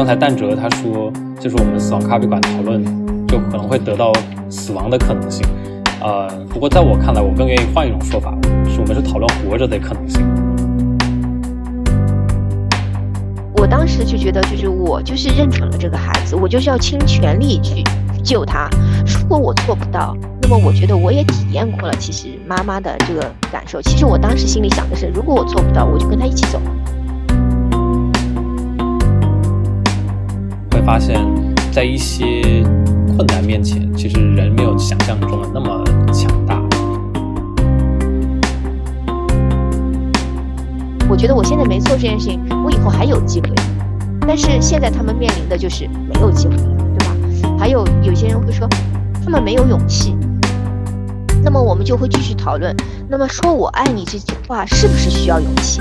刚才蛋哲他说，就是我们死亡咖啡馆讨论，就可能会得到死亡的可能性。呃，不过在我看来，我更愿意换一种说法，是我们是讨论活着的可能性。我当时就觉得，就是我就是认准了这个孩子，我就是要倾全力去救他。如果我做不到，那么我觉得我也体验过了，其实妈妈的这个感受。其实我当时心里想的是，如果我做不到，我就跟他一起走。发现，在一些困难面前，其实人没有想象中的那么强大。我觉得我现在没做这件事情，我以后还有机会。但是现在他们面临的就是没有机会了，对吧？还有有些人会说，他们没有勇气。那么我们就会继续讨论，那么说我爱你这句话是不是需要勇气？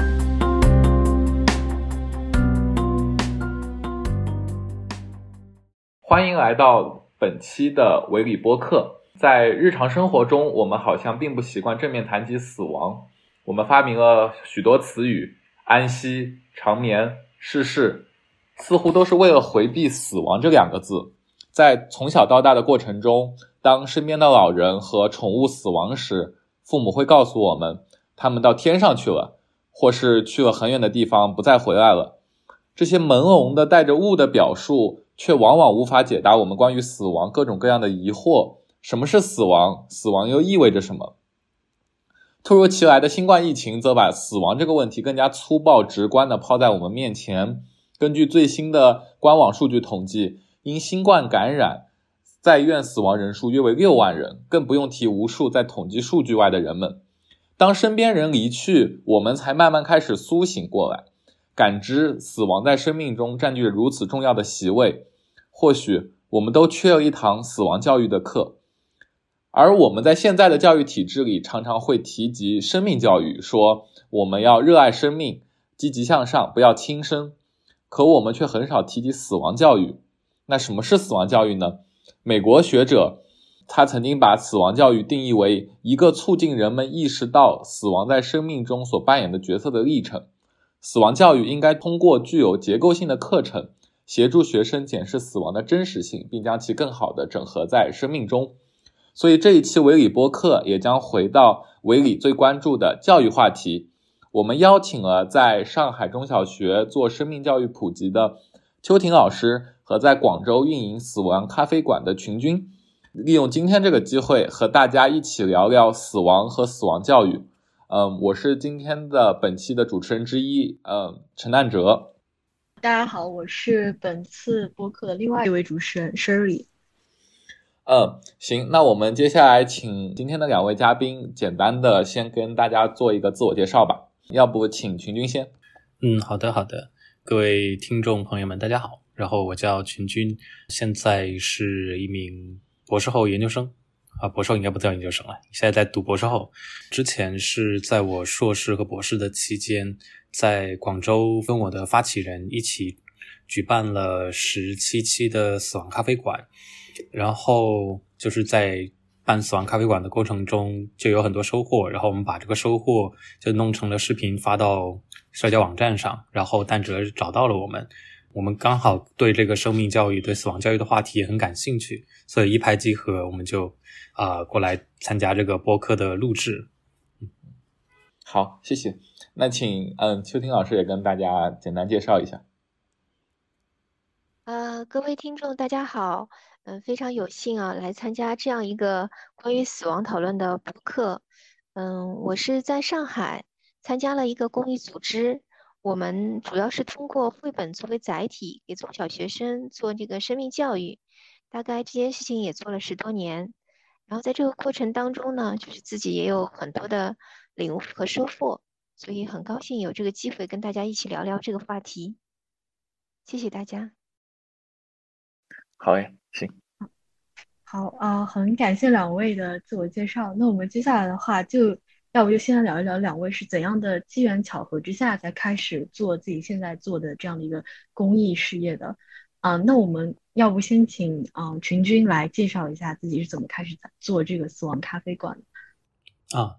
欢迎来到本期的维里播客。在日常生活中，我们好像并不习惯正面谈及死亡。我们发明了许多词语，安息、长眠、逝世，似乎都是为了回避“死亡”这两个字。在从小到大的过程中，当身边的老人和宠物死亡时，父母会告诉我们，他们到天上去了，或是去了很远的地方，不再回来了。这些朦胧的带着雾的表述。却往往无法解答我们关于死亡各种各样的疑惑。什么是死亡？死亡又意味着什么？突如其来的新冠疫情则把死亡这个问题更加粗暴直观地抛在我们面前。根据最新的官网数据统计，因新冠感染在院死亡人数约为六万人，更不用提无数在统计数据外的人们。当身边人离去，我们才慢慢开始苏醒过来，感知死亡在生命中占据着如此重要的席位。或许我们都缺了一堂死亡教育的课，而我们在现在的教育体制里常常会提及生命教育，说我们要热爱生命，积极向上，不要轻生。可我们却很少提及死亡教育。那什么是死亡教育呢？美国学者他曾经把死亡教育定义为一个促进人们意识到死亡在生命中所扮演的角色的历程。死亡教育应该通过具有结构性的课程。协助学生检视死亡的真实性，并将其更好的整合在生命中。所以这一期维理播客也将回到维理最关注的教育话题。我们邀请了在上海中小学做生命教育普及的邱婷老师和在广州运营死亡咖啡馆的群君，利用今天这个机会和大家一起聊聊死亡和死亡教育。嗯，我是今天的本期的主持人之一，嗯，陈旦哲。大家好，我是本次播客的另外一位主持人 Shirley。嗯，行，那我们接下来请今天的两位嘉宾简单的先跟大家做一个自我介绍吧。要不请群君先？嗯，好的，好的。各位听众朋友们，大家好。然后我叫群君，现在是一名博士后研究生啊，博士后应该不叫研究生了，现在在读博士后。之前是在我硕士和博士的期间。在广州跟我的发起人一起举办了十七期的死亡咖啡馆，然后就是在办死亡咖啡馆的过程中就有很多收获，然后我们把这个收获就弄成了视频发到社交网站上，然后蛋哲找到了我们，我们刚好对这个生命教育、对死亡教育的话题也很感兴趣，所以一拍即合，我们就啊过来参加这个播客的录制。好，谢谢。那请嗯，秋婷老师也跟大家简单介绍一下。呃，各位听众，大家好，嗯，非常有幸啊，来参加这样一个关于死亡讨论的播客。嗯，我是在上海参加了一个公益组织，我们主要是通过绘本作为载体，给中小学生做这个生命教育。大概这件事情也做了十多年，然后在这个过程当中呢，就是自己也有很多的领悟和收获。所以很高兴有这个机会跟大家一起聊聊这个话题，谢谢大家。好诶，行。好啊，很感谢两位的自我介绍。那我们接下来的话，就要不就先来聊一聊两位是怎样的机缘巧合之下才开始做自己现在做的这样的一个公益事业的啊？那我们要不先请啊群君来介绍一下自己是怎么开始做这个死亡咖啡馆的啊？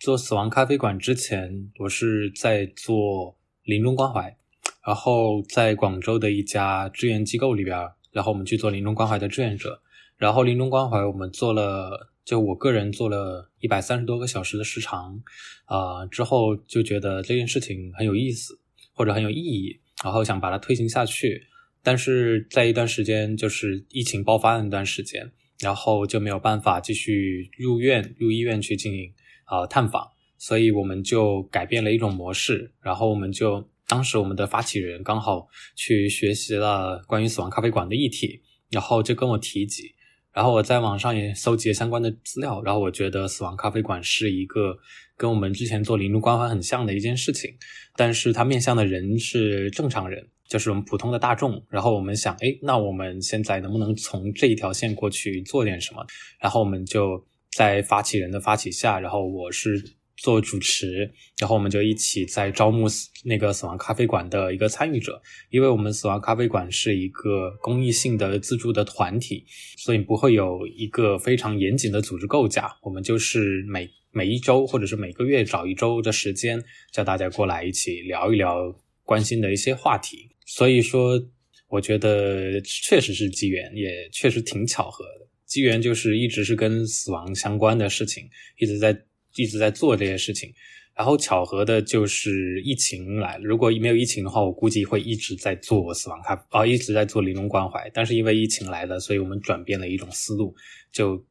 做死亡咖啡馆之前，我是在做临终关怀，然后在广州的一家志愿机构里边，然后我们去做临终关怀的志愿者。然后临终关怀我们做了，就我个人做了一百三十多个小时的时长，啊，之后就觉得这件事情很有意思或者很有意义，然后想把它推行下去。但是在一段时间，就是疫情爆发的那段时间，然后就没有办法继续入院入医院去经营啊探访，所以我们就改变了一种模式。然后我们就当时我们的发起人刚好去学习了关于死亡咖啡馆的议题，然后就跟我提及，然后我在网上也搜集了相关的资料，然后我觉得死亡咖啡馆是一个跟我们之前做临终关怀很像的一件事情，但是它面向的人是正常人。就是我们普通的大众，然后我们想，哎，那我们现在能不能从这一条线过去做点什么？然后我们就在发起人的发起下，然后我是做主持，然后我们就一起在招募那个死亡咖啡馆的一个参与者。因为我们死亡咖啡馆是一个公益性的自助的团体，所以不会有一个非常严谨的组织构架。我们就是每每一周或者是每个月找一周的时间，叫大家过来一起聊一聊关心的一些话题。所以说，我觉得确实是机缘，也确实挺巧合的。机缘就是一直是跟死亡相关的事情，一直在一直在做这些事情。然后巧合的就是疫情来。如果没有疫情的话，我估计会一直在做死亡咖啡啊，一直在做临终关怀。但是因为疫情来了，所以我们转变了一种思路，就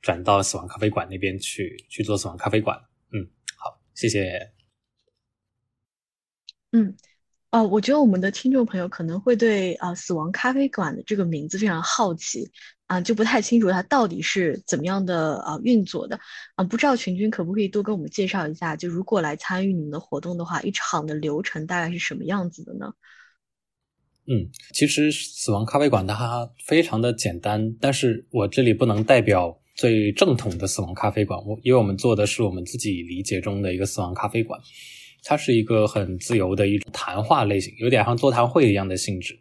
转到死亡咖啡馆那边去去做死亡咖啡馆。嗯，好，谢谢。嗯。哦，我觉得我们的听众朋友可能会对啊“死亡咖啡馆”的这个名字非常好奇啊，就不太清楚它到底是怎么样的啊运作的啊。不知道群君可不可以多跟我们介绍一下，就如果来参与你们的活动的话，一场的流程大概是什么样子的呢？嗯，其实死亡咖啡馆它非常的简单，但是我这里不能代表最正统的死亡咖啡馆，我因为我们做的是我们自己理解中的一个死亡咖啡馆。它是一个很自由的一种谈话类型，有点像座谈会一样的性质。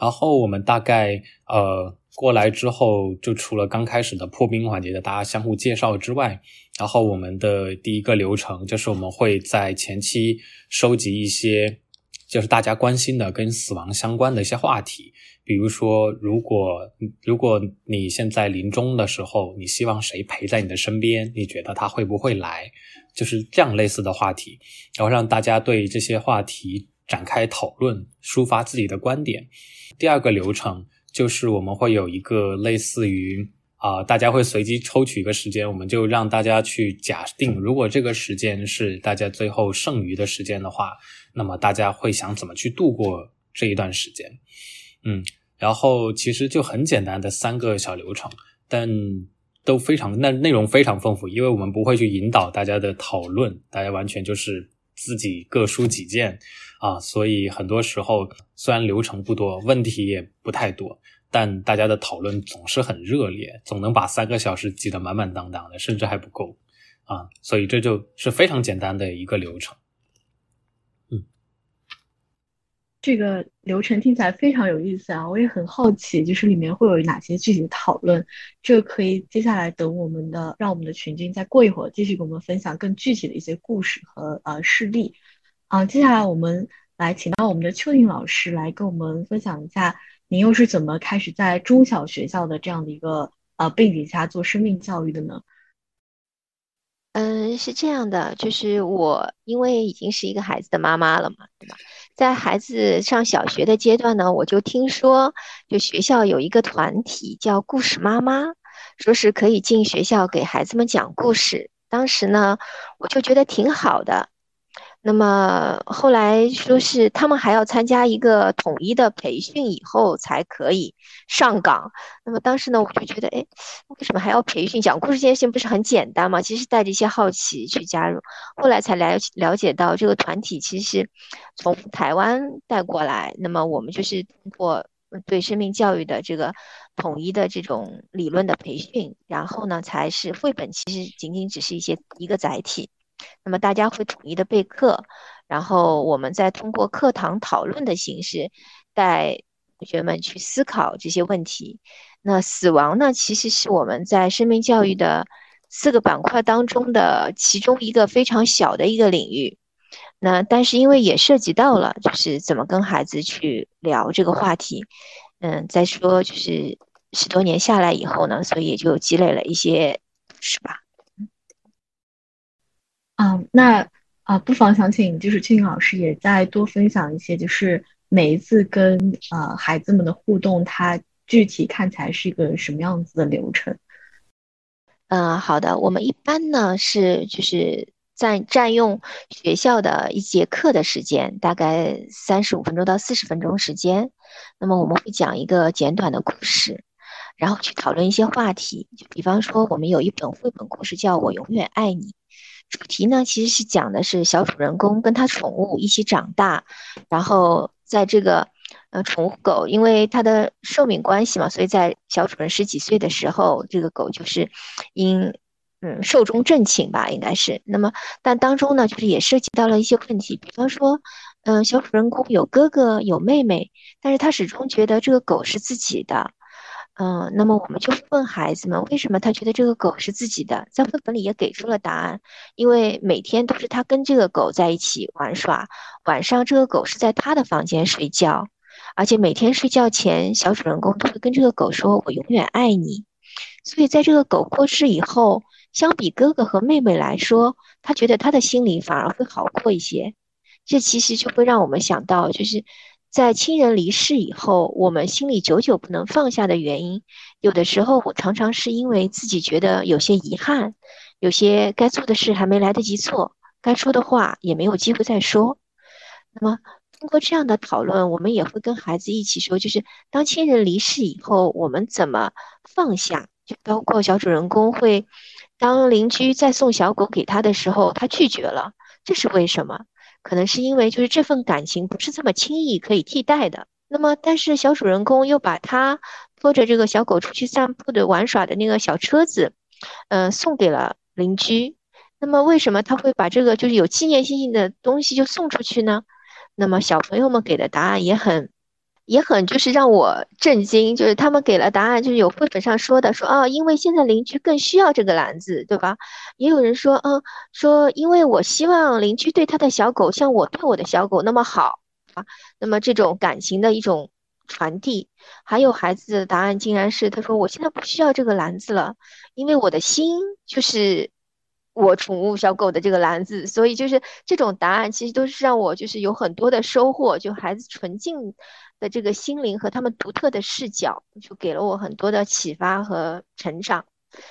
然后我们大概呃过来之后，就除了刚开始的破冰环节的大家相互介绍之外，然后我们的第一个流程就是我们会在前期收集一些就是大家关心的跟死亡相关的一些话题，比如说如果如果你现在临终的时候，你希望谁陪在你的身边？你觉得他会不会来？就是这样类似的话题，然后让大家对这些话题展开讨论，抒发自己的观点。第二个流程就是我们会有一个类似于啊，大家会随机抽取一个时间，我们就让大家去假定，如果这个时间是大家最后剩余的时间的话，那么大家会想怎么去度过这一段时间？嗯，然后其实就很简单的三个小流程，但。都非常那内容非常丰富，因为我们不会去引导大家的讨论，大家完全就是自己各抒己见啊，所以很多时候虽然流程不多，问题也不太多，但大家的讨论总是很热烈，总能把三个小时挤得满满当当的，甚至还不够啊，所以这就是非常简单的一个流程。这个流程听起来非常有意思啊！我也很好奇，就是里面会有哪些具体的讨论？这个可以接下来等我们的，让我们的群君再过一会儿继续给我们分享更具体的一些故事和呃事例。啊，接下来我们来请到我们的邱颖老师来跟我们分享一下，您又是怎么开始在中小学校的这样的一个呃背景下做生命教育的呢？嗯，是这样的，就是我因为已经是一个孩子的妈妈了嘛，对吧？在孩子上小学的阶段呢，我就听说，就学校有一个团体叫“故事妈妈”，说是可以进学校给孩子们讲故事。当时呢，我就觉得挺好的。那么后来说是他们还要参加一个统一的培训以后才可以上岗。那么当时呢，我就觉得，哎，为什么还要培训？讲故事这件事情不是很简单吗？其实带着一些好奇去加入，后来才了了解到这个团体其实从台湾带过来。那么我们就是通过对生命教育的这个统一的这种理论的培训，然后呢，才是绘本其实仅仅只是一些一个载体。那么大家会统一的备课，然后我们再通过课堂讨论的形式，带同学们去思考这些问题。那死亡呢，其实是我们在生命教育的四个板块当中的其中一个非常小的一个领域。那但是因为也涉及到了，就是怎么跟孩子去聊这个话题，嗯，再说就是十多年下来以后呢，所以也就积累了一些，是吧？嗯，那啊，不妨想请就是庆老师也再多分享一些，就是每一次跟呃孩子们的互动，它具体看起来是一个什么样子的流程？嗯，好的，我们一般呢是就是占占用学校的一节课的时间，大概三十五分钟到四十分钟时间。那么我们会讲一个简短的故事，然后去讨论一些话题。就比方说，我们有一本绘本故事叫《我永远爱你》。主题呢，其实是讲的是小主人公跟他宠物一起长大，然后在这个呃宠物狗，因为它的寿命关系嘛，所以在小主人十几岁的时候，这个狗就是因嗯寿终正寝吧，应该是。那么但当中呢，就是也涉及到了一些问题，比方说，嗯，小主人公有哥哥有妹妹，但是他始终觉得这个狗是自己的。嗯，那么我们就问孩子们，为什么他觉得这个狗是自己的？在绘本里也给出了答案，因为每天都是他跟这个狗在一起玩耍，晚上这个狗是在他的房间睡觉，而且每天睡觉前，小主人公都会跟这个狗说“我永远爱你”。所以在这个狗过世以后，相比哥哥和妹妹来说，他觉得他的心里反而会好过一些。这其实就会让我们想到，就是。在亲人离世以后，我们心里久久不能放下的原因，有的时候我常常是因为自己觉得有些遗憾，有些该做的事还没来得及做，该说的话也没有机会再说。那么通过这样的讨论，我们也会跟孩子一起说，就是当亲人离世以后，我们怎么放下？就包括小主人公会，当邻居在送小狗给他的时候，他拒绝了，这是为什么？可能是因为就是这份感情不是这么轻易可以替代的。那么，但是小主人公又把他拖着这个小狗出去散步的玩耍的那个小车子，呃，送给了邻居。那么，为什么他会把这个就是有纪念性的东西就送出去呢？那么，小朋友们给的答案也很。也很就是让我震惊，就是他们给了答案，就是有绘本上说的，说啊，因为现在邻居更需要这个篮子，对吧？也有人说，嗯，说因为我希望邻居对他的小狗像我对我的小狗那么好啊，那么这种感情的一种传递。还有孩子的答案竟然是，他说我现在不需要这个篮子了，因为我的心就是我宠物小狗的这个篮子，所以就是这种答案其实都是让我就是有很多的收获，就孩子纯净。的这个心灵和他们独特的视角，就给了我很多的启发和成长，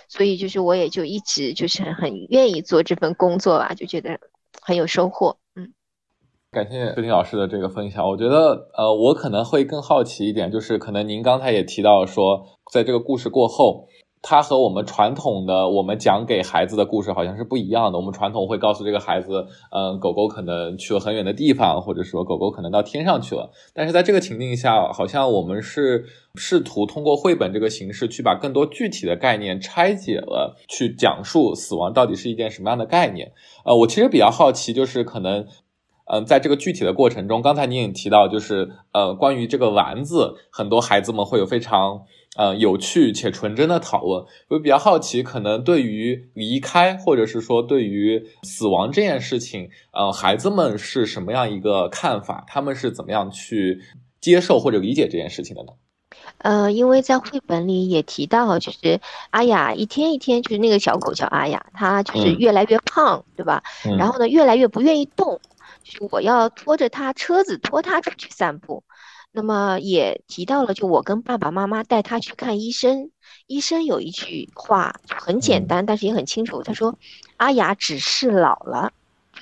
所以就是我也就一直就是很愿意做这份工作吧，就觉得很有收获。嗯，感谢周婷老师的这个分享。我觉得，呃，我可能会更好奇一点，就是可能您刚才也提到说，在这个故事过后。它和我们传统的我们讲给孩子的故事好像是不一样的。我们传统会告诉这个孩子，嗯，狗狗可能去了很远的地方，或者说狗狗可能到天上去了。但是在这个情境下，好像我们是试图通过绘本这个形式去把更多具体的概念拆解了，去讲述死亡到底是一件什么样的概念。呃，我其实比较好奇，就是可能，嗯，在这个具体的过程中，刚才您也提到，就是呃，关于这个丸子，很多孩子们会有非常。呃，有趣且纯真的讨论，我比较好奇，可能对于离开，或者是说对于死亡这件事情，呃，孩子们是什么样一个看法？他们是怎么样去接受或者理解这件事情的呢？呃，因为在绘本里也提到，就是阿雅一天一天，就是那个小狗叫阿雅，它就是越来越胖，对吧？然后呢，越来越不愿意动，就是我要拖着它车子拖它出去散步。那么也提到了，就我跟爸爸妈妈带他去看医生，医生有一句话很简单，但是也很清楚，他说：“阿雅只是老了，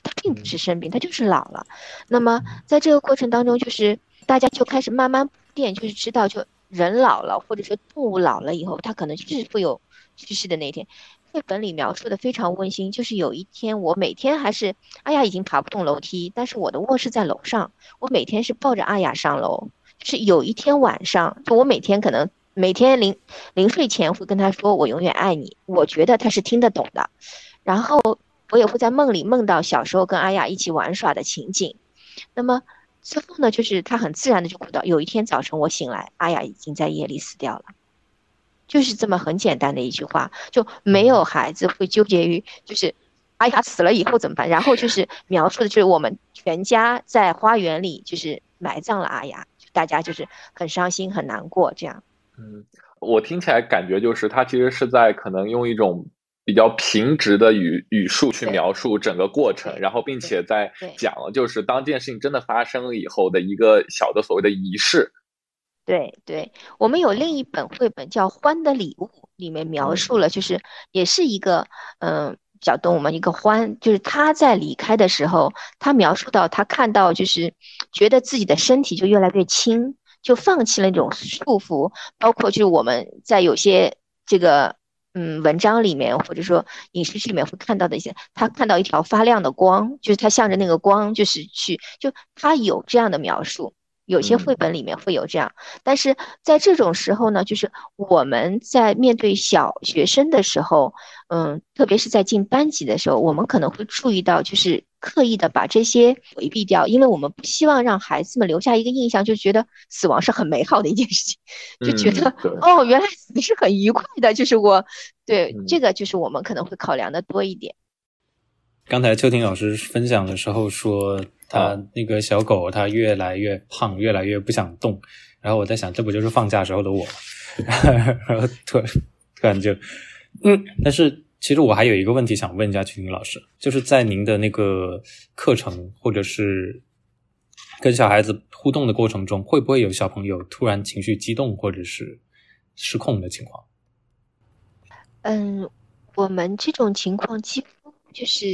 他并不是生病，他就是老了。”那么在这个过程当中，就是大家就开始慢慢变，就是知道，就人老了，或者说动物老了以后，它可能就是会有去世的那一天。绘本里描述的非常温馨，就是有一天我每天还是阿雅已经爬不动楼梯，但是我的卧室在楼上，我每天是抱着阿雅上楼。是有一天晚上，就我每天可能每天临临睡前会跟他说“我永远爱你”，我觉得他是听得懂的。然后我也会在梦里梦到小时候跟阿雅一起玩耍的情景。那么最后呢，就是他很自然的就哭到有一天早晨我醒来，阿雅已经在夜里死掉了。就是这么很简单的一句话，就没有孩子会纠结于就是阿雅死了以后怎么办？然后就是描述的就是我们全家在花园里就是埋葬了阿雅，大家就是很伤心很难过这样。嗯，我听起来感觉就是他其实是在可能用一种比较平直的语语速去描述整个过程，然后并且在讲了就是当这件事情真的发生了以后的一个小的所谓的仪式。对对，我们有另一本绘本叫《欢的礼物》，里面描述了，就是也是一个嗯小动物们，一个欢，就是他在离开的时候，他描述到他看到就是觉得自己的身体就越来越轻，就放弃了那种束缚，包括就是我们在有些这个嗯文章里面或者说影视剧里面会看到的一些，他看到一条发亮的光，就是他向着那个光就是去，就他有这样的描述。有些绘本里面会有这样，但是在这种时候呢，就是我们在面对小学生的时候，嗯，特别是在进班级的时候，我们可能会注意到，就是刻意的把这些回避掉，因为我们不希望让孩子们留下一个印象，就觉得死亡是很美好的一件事情，就觉得哦，原来死是很愉快的，就是我对这个就是我们可能会考量的多一点。刚才秋婷老师分享的时候说。他那个小狗，它越来越胖，越来越不想动。然后我在想，这不就是放假时候的我吗？然后突然突然就，嗯。但是其实我还有一个问题想问一下曲婷老师，就是在您的那个课程或者是跟小孩子互动的过程中，会不会有小朋友突然情绪激动或者是失控的情况？嗯，我们这种情况几乎。就是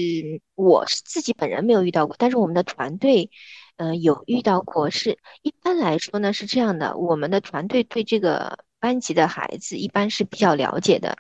我是自己本人没有遇到过，但是我们的团队，嗯，有遇到过。是一般来说呢是这样的，我们的团队对这个班级的孩子一般是比较了解的。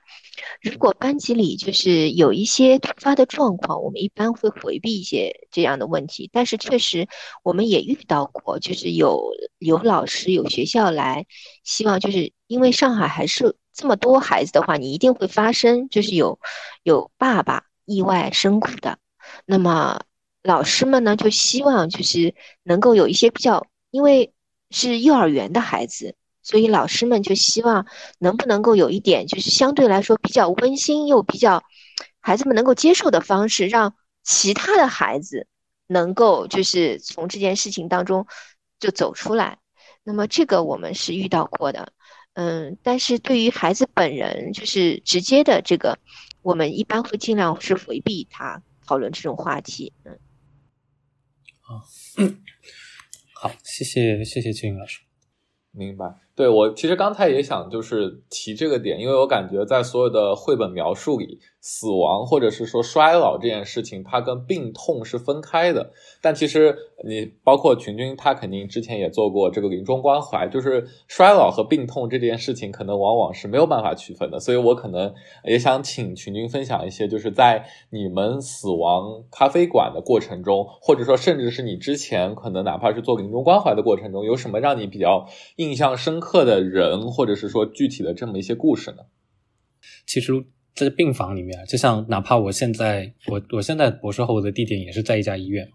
如果班级里就是有一些突发的状况，我们一般会回避一些这样的问题。但是确实我们也遇到过，就是有有老师有学校来，希望就是因为上海还是这么多孩子的话，你一定会发生，就是有有爸爸。意外身故的，那么老师们呢就希望就是能够有一些比较，因为是幼儿园的孩子，所以老师们就希望能不能够有一点就是相对来说比较温馨又比较孩子们能够接受的方式，让其他的孩子能够就是从这件事情当中就走出来。那么这个我们是遇到过的，嗯，但是对于孩子本人就是直接的这个。我们一般会尽量是回避他讨论这种话题，嗯。好，好，谢谢谢谢金老师，明白。对我其实刚才也想就是提这个点，因为我感觉在所有的绘本描述里。死亡或者是说衰老这件事情，它跟病痛是分开的。但其实你包括群君，他肯定之前也做过这个临终关怀，就是衰老和病痛这件事情，可能往往是没有办法区分的。所以我可能也想请群君分享一些，就是在你们死亡咖啡馆的过程中，或者说甚至是你之前可能哪怕是做临终关怀的过程中，有什么让你比较印象深刻的人，或者是说具体的这么一些故事呢？其实。在病房里面，就像哪怕我现在我我现在博士后的地点也是在一家医院，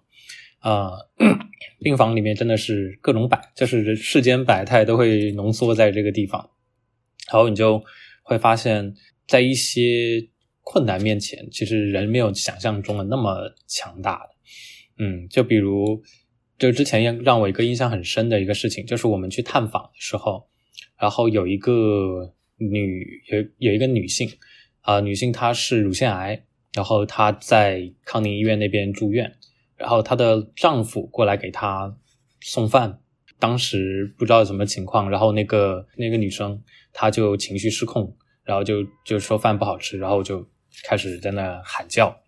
啊，病房里面真的是各种百，就是世间百态都会浓缩在这个地方，然后你就会发现，在一些困难面前，其实人没有想象中的那么强大的，嗯，就比如就之前让让我一个印象很深的一个事情，就是我们去探访的时候，然后有一个女有有一个女性。啊，女性她是乳腺癌，然后她在康宁医院那边住院，然后她的丈夫过来给她送饭，当时不知道什么情况，然后那个那个女生她就情绪失控，然后就就说饭不好吃，然后就开始在那喊叫，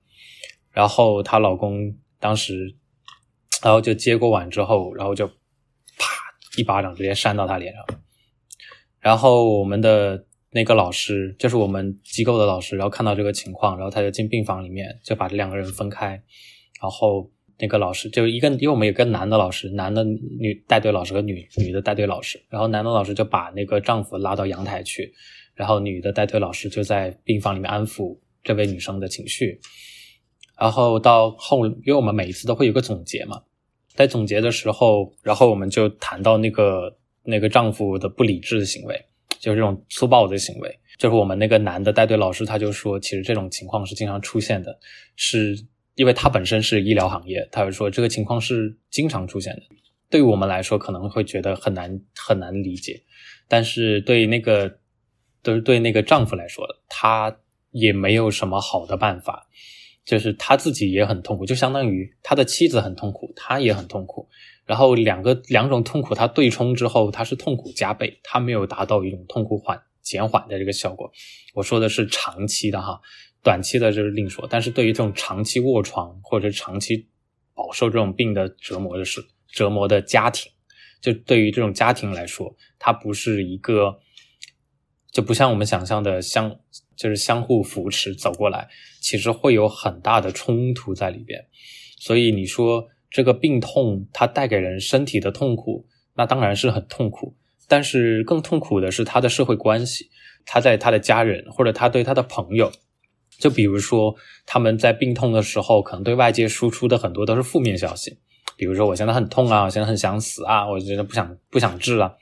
然后她老公当时，然后就接过碗之后，然后就啪一巴掌直接扇到他脸上，然后我们的。那个老师就是我们机构的老师，然后看到这个情况，然后他就进病房里面，就把这两个人分开。然后那个老师就一个，因为我们有个男的老师，男的女带队老师和女女的带队老师。然后男的老师就把那个丈夫拉到阳台去，然后女的带队老师就在病房里面安抚这位女生的情绪。然后到后，因为我们每一次都会有个总结嘛，在总结的时候，然后我们就谈到那个那个丈夫的不理智的行为。就是这种粗暴的行为，就是我们那个男的带队老师，他就说，其实这种情况是经常出现的，是因为他本身是医疗行业，他就说这个情况是经常出现的。对于我们来说，可能会觉得很难很难理解，但是对那个，都是对那个丈夫来说，他也没有什么好的办法，就是他自己也很痛苦，就相当于他的妻子很痛苦，他也很痛苦。然后两个两种痛苦，它对冲之后，它是痛苦加倍，它没有达到一种痛苦缓减缓的这个效果。我说的是长期的哈，短期的就是另说。但是对于这种长期卧床或者长期饱受这种病的折磨的是折磨的家庭，就对于这种家庭来说，它不是一个，就不像我们想象的相就是相互扶持走过来，其实会有很大的冲突在里边。所以你说。这个病痛它带给人身体的痛苦，那当然是很痛苦。但是更痛苦的是他的社会关系，他在他的家人或者他对他的朋友，就比如说他们在病痛的时候，可能对外界输出的很多都是负面消息，比如说我现在很痛啊，我现在很想死啊，我觉得不想不想治了。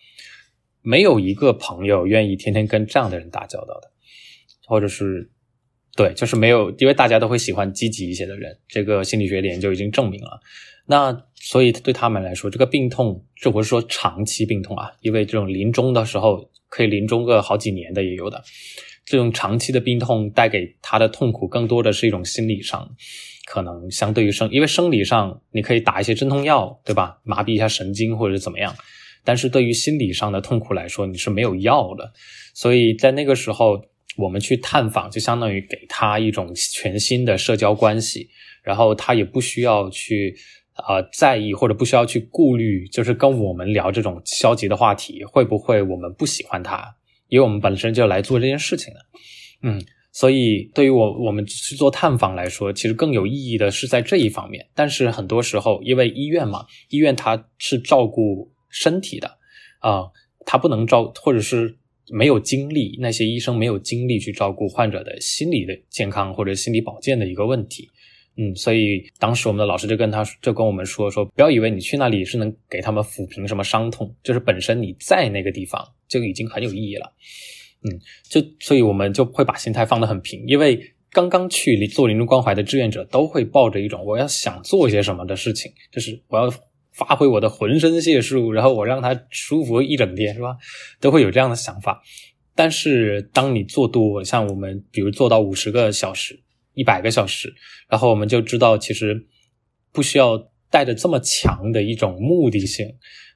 没有一个朋友愿意天天跟这样的人打交道的，或者是对，就是没有，因为大家都会喜欢积极一些的人，这个心理学的研究已经证明了。那所以对他们来说，这个病痛，这不是说长期病痛啊，因为这种临终的时候可以临终个好几年的也有的。这种长期的病痛带给他的痛苦，更多的是一种心理上，可能相对于生，因为生理上你可以打一些镇痛药，对吧？麻痹一下神经或者怎么样。但是对于心理上的痛苦来说，你是没有药的。所以在那个时候，我们去探访，就相当于给他一种全新的社交关系，然后他也不需要去。呃，在意或者不需要去顾虑，就是跟我们聊这种消极的话题，会不会我们不喜欢他？因为我们本身就来做这件事情的，嗯，所以对于我我们去做探访来说，其实更有意义的是在这一方面。但是很多时候，因为医院嘛，医院它是照顾身体的，啊，他不能照，或者是没有精力，那些医生没有精力去照顾患者的心理的健康或者心理保健的一个问题。嗯，所以当时我们的老师就跟他就跟我们说说，不要以为你去那里是能给他们抚平什么伤痛，就是本身你在那个地方就已经很有意义了。嗯，就所以我们就会把心态放得很平，因为刚刚去做临终关怀的志愿者都会抱着一种我要想做一些什么的事情，就是我要发挥我的浑身解数，然后我让他舒服一整天，是吧？都会有这样的想法。但是当你做多，像我们比如做到五十个小时。一百个小时，然后我们就知道，其实不需要带着这么强的一种目的性，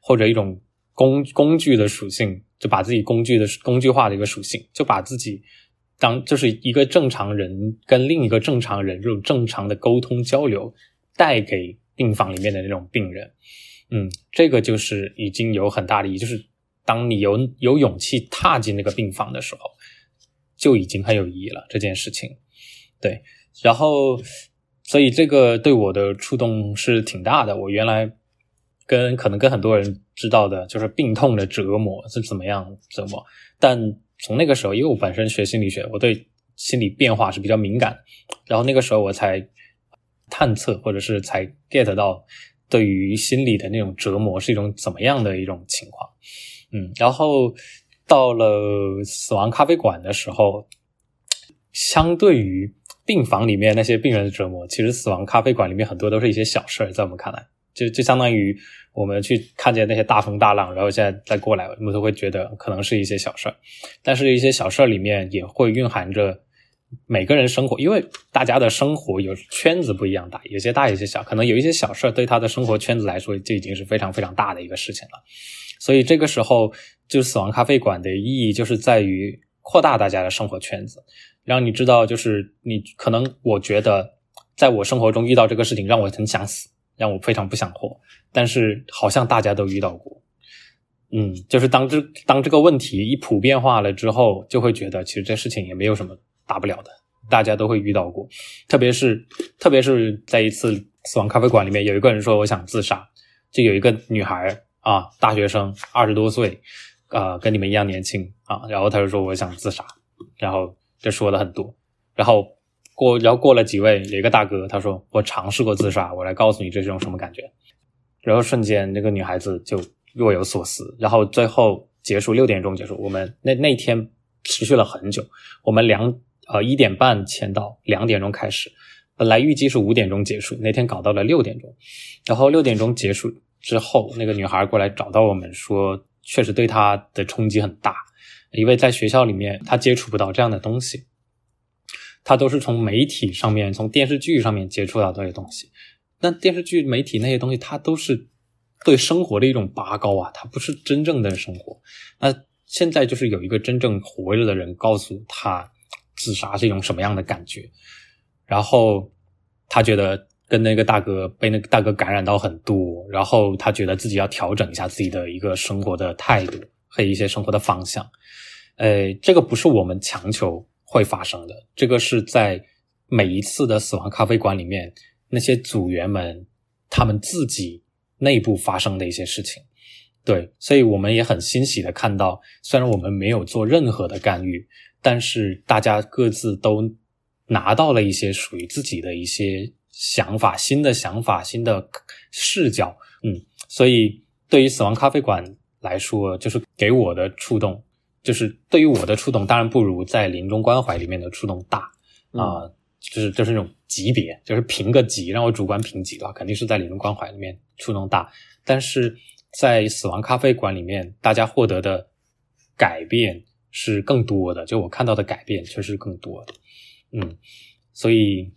或者一种工工具的属性，就把自己工具的工具化的一个属性，就把自己当就是一个正常人跟另一个正常人这种正常的沟通交流，带给病房里面的那种病人，嗯，这个就是已经有很大的意义，就是当你有有勇气踏进那个病房的时候，就已经很有意义了这件事情。对，然后，所以这个对我的触动是挺大的。我原来跟可能跟很多人知道的，就是病痛的折磨是怎么样折磨。但从那个时候，因为我本身学心理学，我对心理变化是比较敏感。然后那个时候我才探测，或者是才 get 到对于心理的那种折磨是一种怎么样的一种情况。嗯，然后到了死亡咖啡馆的时候，相对于。病房里面那些病人的折磨，其实死亡咖啡馆里面很多都是一些小事儿，在我们看来，就就相当于我们去看见那些大风大浪，然后现在再过来，我们都会觉得可能是一些小事儿，但是一些小事儿里面也会蕴含着每个人生活，因为大家的生活有圈子不一样大，有些大有些小，可能有一些小事对他的生活圈子来说就已经是非常非常大的一个事情了，所以这个时候，就死亡咖啡馆的意义就是在于扩大大家的生活圈子。让你知道，就是你可能，我觉得，在我生活中遇到这个事情，让我很想死，让我非常不想活。但是好像大家都遇到过，嗯，就是当这当这个问题一普遍化了之后，就会觉得其实这事情也没有什么大不了的，大家都会遇到过。特别是特别是在一次死亡咖啡馆里面，有一个人说我想自杀，就有一个女孩啊，大学生，二十多岁，啊，跟你们一样年轻啊，然后他就说我想自杀，然后。就说了很多，然后过，然后过了几位，有一个大哥，他说我尝试过自杀，我来告诉你这是种什么感觉。然后瞬间那个女孩子就若有所思，然后最后结束六点钟结束。我们那那天持续了很久。我们两呃一点半签到，两点钟开始，本来预计是五点钟结束，那天搞到了六点钟，然后六点钟结束之后，那个女孩过来找到我们说，确实对她的冲击很大，因为在学校里面她接触不到这样的东西，她都是从媒体上面、从电视剧上面接触到这些东西。那电视剧、媒体那些东西，它都是对生活的一种拔高啊，它不是真正的生活。那现在就是有一个真正活着的人告诉他，自杀是一种什么样的感觉，然后他觉得跟那个大哥被那个大哥感染到很多，然后他觉得自己要调整一下自己的一个生活的态度和一些生活的方向。呃，这个不是我们强求会发生的，这个是在每一次的死亡咖啡馆里面。那些组员们，他们自己内部发生的一些事情，对，所以我们也很欣喜的看到，虽然我们没有做任何的干预，但是大家各自都拿到了一些属于自己的一些想法、新的想法、新的视角，嗯，所以对于死亡咖啡馆来说，就是给我的触动，就是对于我的触动，当然不如在临终关怀里面的触动大啊。就是就是那种级别，就是评个级，让我主观评级的话，肯定是在临终关怀里面触动大。但是在死亡咖啡馆里面，大家获得的改变是更多的，就我看到的改变确实更多的。嗯，所以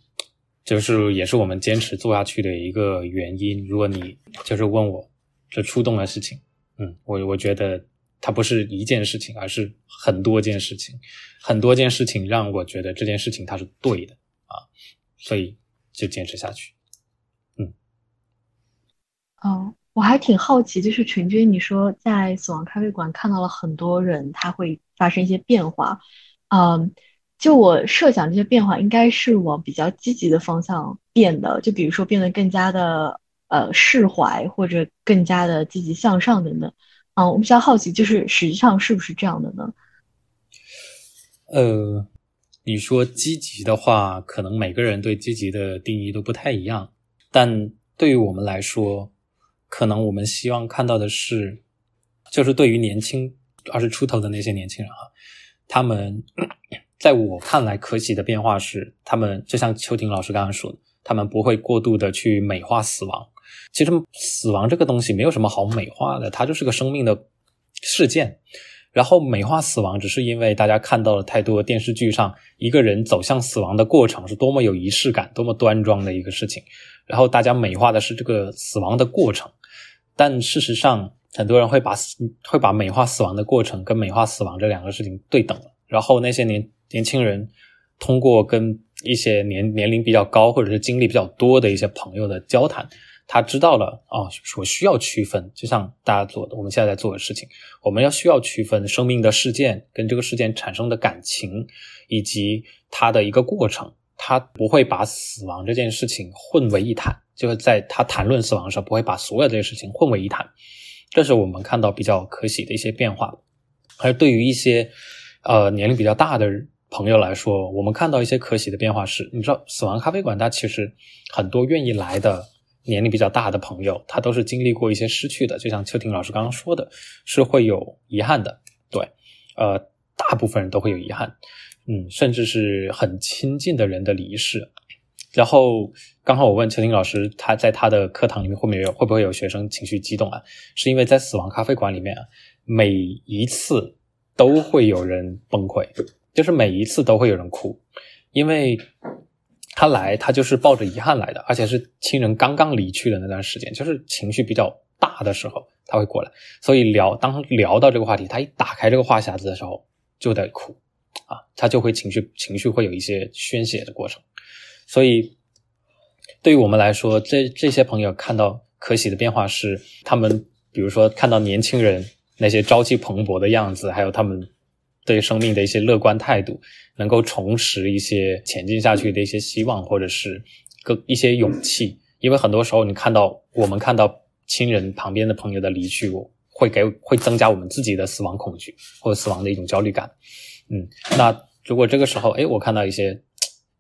就是也是我们坚持做下去的一个原因。如果你就是问我这触动的事情，嗯，我我觉得它不是一件事情，而是很多件事情，很多件事情让我觉得这件事情它是对的。啊，所以就坚持下去。嗯，哦，我还挺好奇，就是群君，你说在死亡咖啡馆看到了很多人，他会发生一些变化。嗯，就我设想，这些变化应该是往比较积极的方向变的，就比如说变得更加的呃释怀，或者更加的积极向上等等。嗯，我比较好奇，就是实际上是不是这样的呢？呃。你说积极的话，可能每个人对积极的定义都不太一样。但对于我们来说，可能我们希望看到的是，就是对于年轻二十出头的那些年轻人哈，他们在我看来可喜的变化是，他们就像邱婷老师刚刚说的，他们不会过度的去美化死亡。其实死亡这个东西没有什么好美化的，它就是个生命的事件。然后美化死亡，只是因为大家看到了太多电视剧上一个人走向死亡的过程是多么有仪式感、多么端庄的一个事情。然后大家美化的是这个死亡的过程，但事实上，很多人会把会把美化死亡的过程跟美化死亡这两个事情对等了。然后那些年年轻人通过跟一些年年龄比较高或者是经历比较多的一些朋友的交谈。他知道了啊，我需要区分，就像大家做的，我们现在在做的事情，我们要需要区分生命的事件跟这个事件产生的感情，以及它的一个过程。他不会把死亡这件事情混为一谈，就是在他谈论死亡的时候，不会把所有这些事情混为一谈。这是我们看到比较可喜的一些变化。而对于一些呃年龄比较大的朋友来说，我们看到一些可喜的变化是，你知道，死亡咖啡馆它其实很多愿意来的。年龄比较大的朋友，他都是经历过一些失去的，就像邱婷老师刚刚说的，是会有遗憾的。对，呃，大部分人都会有遗憾，嗯，甚至是很亲近的人的离世。然后刚好我问邱婷老师，他在他的课堂里面会没有会不会有学生情绪激动啊？是因为在死亡咖啡馆里面啊，每一次都会有人崩溃，就是每一次都会有人哭，因为。他来，他就是抱着遗憾来的，而且是亲人刚刚离去的那段时间，就是情绪比较大的时候，他会过来。所以聊，当聊到这个话题，他一打开这个话匣子的时候，就得哭，啊，他就会情绪情绪会有一些宣泄的过程。所以，对于我们来说，这这些朋友看到可喜的变化是，他们比如说看到年轻人那些朝气蓬勃的样子，还有他们。对生命的一些乐观态度，能够重拾一些前进下去的一些希望，或者是更一些勇气。因为很多时候，你看到我们看到亲人旁边的朋友的离去，会给会增加我们自己的死亡恐惧或者死亡的一种焦虑感。嗯，那如果这个时候，哎，我看到一些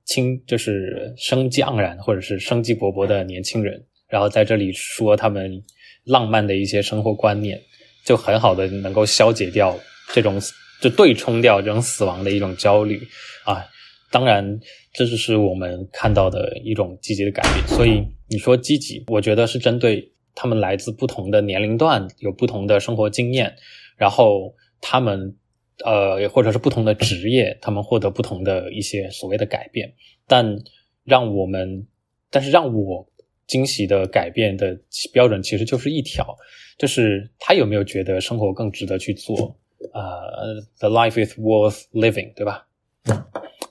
轻就是生机盎然或者是生机勃勃的年轻人，然后在这里说他们浪漫的一些生活观念，就很好的能够消解掉这种。就对冲掉这种死亡的一种焦虑啊。当然，这就是我们看到的一种积极的改变。所以你说积极，我觉得是针对他们来自不同的年龄段，有不同的生活经验，然后他们呃，或者是不同的职业，他们获得不同的一些所谓的改变。但让我们，但是让我惊喜的改变的标准其实就是一条，就是他有没有觉得生活更值得去做？呃，the life is worth living，对吧？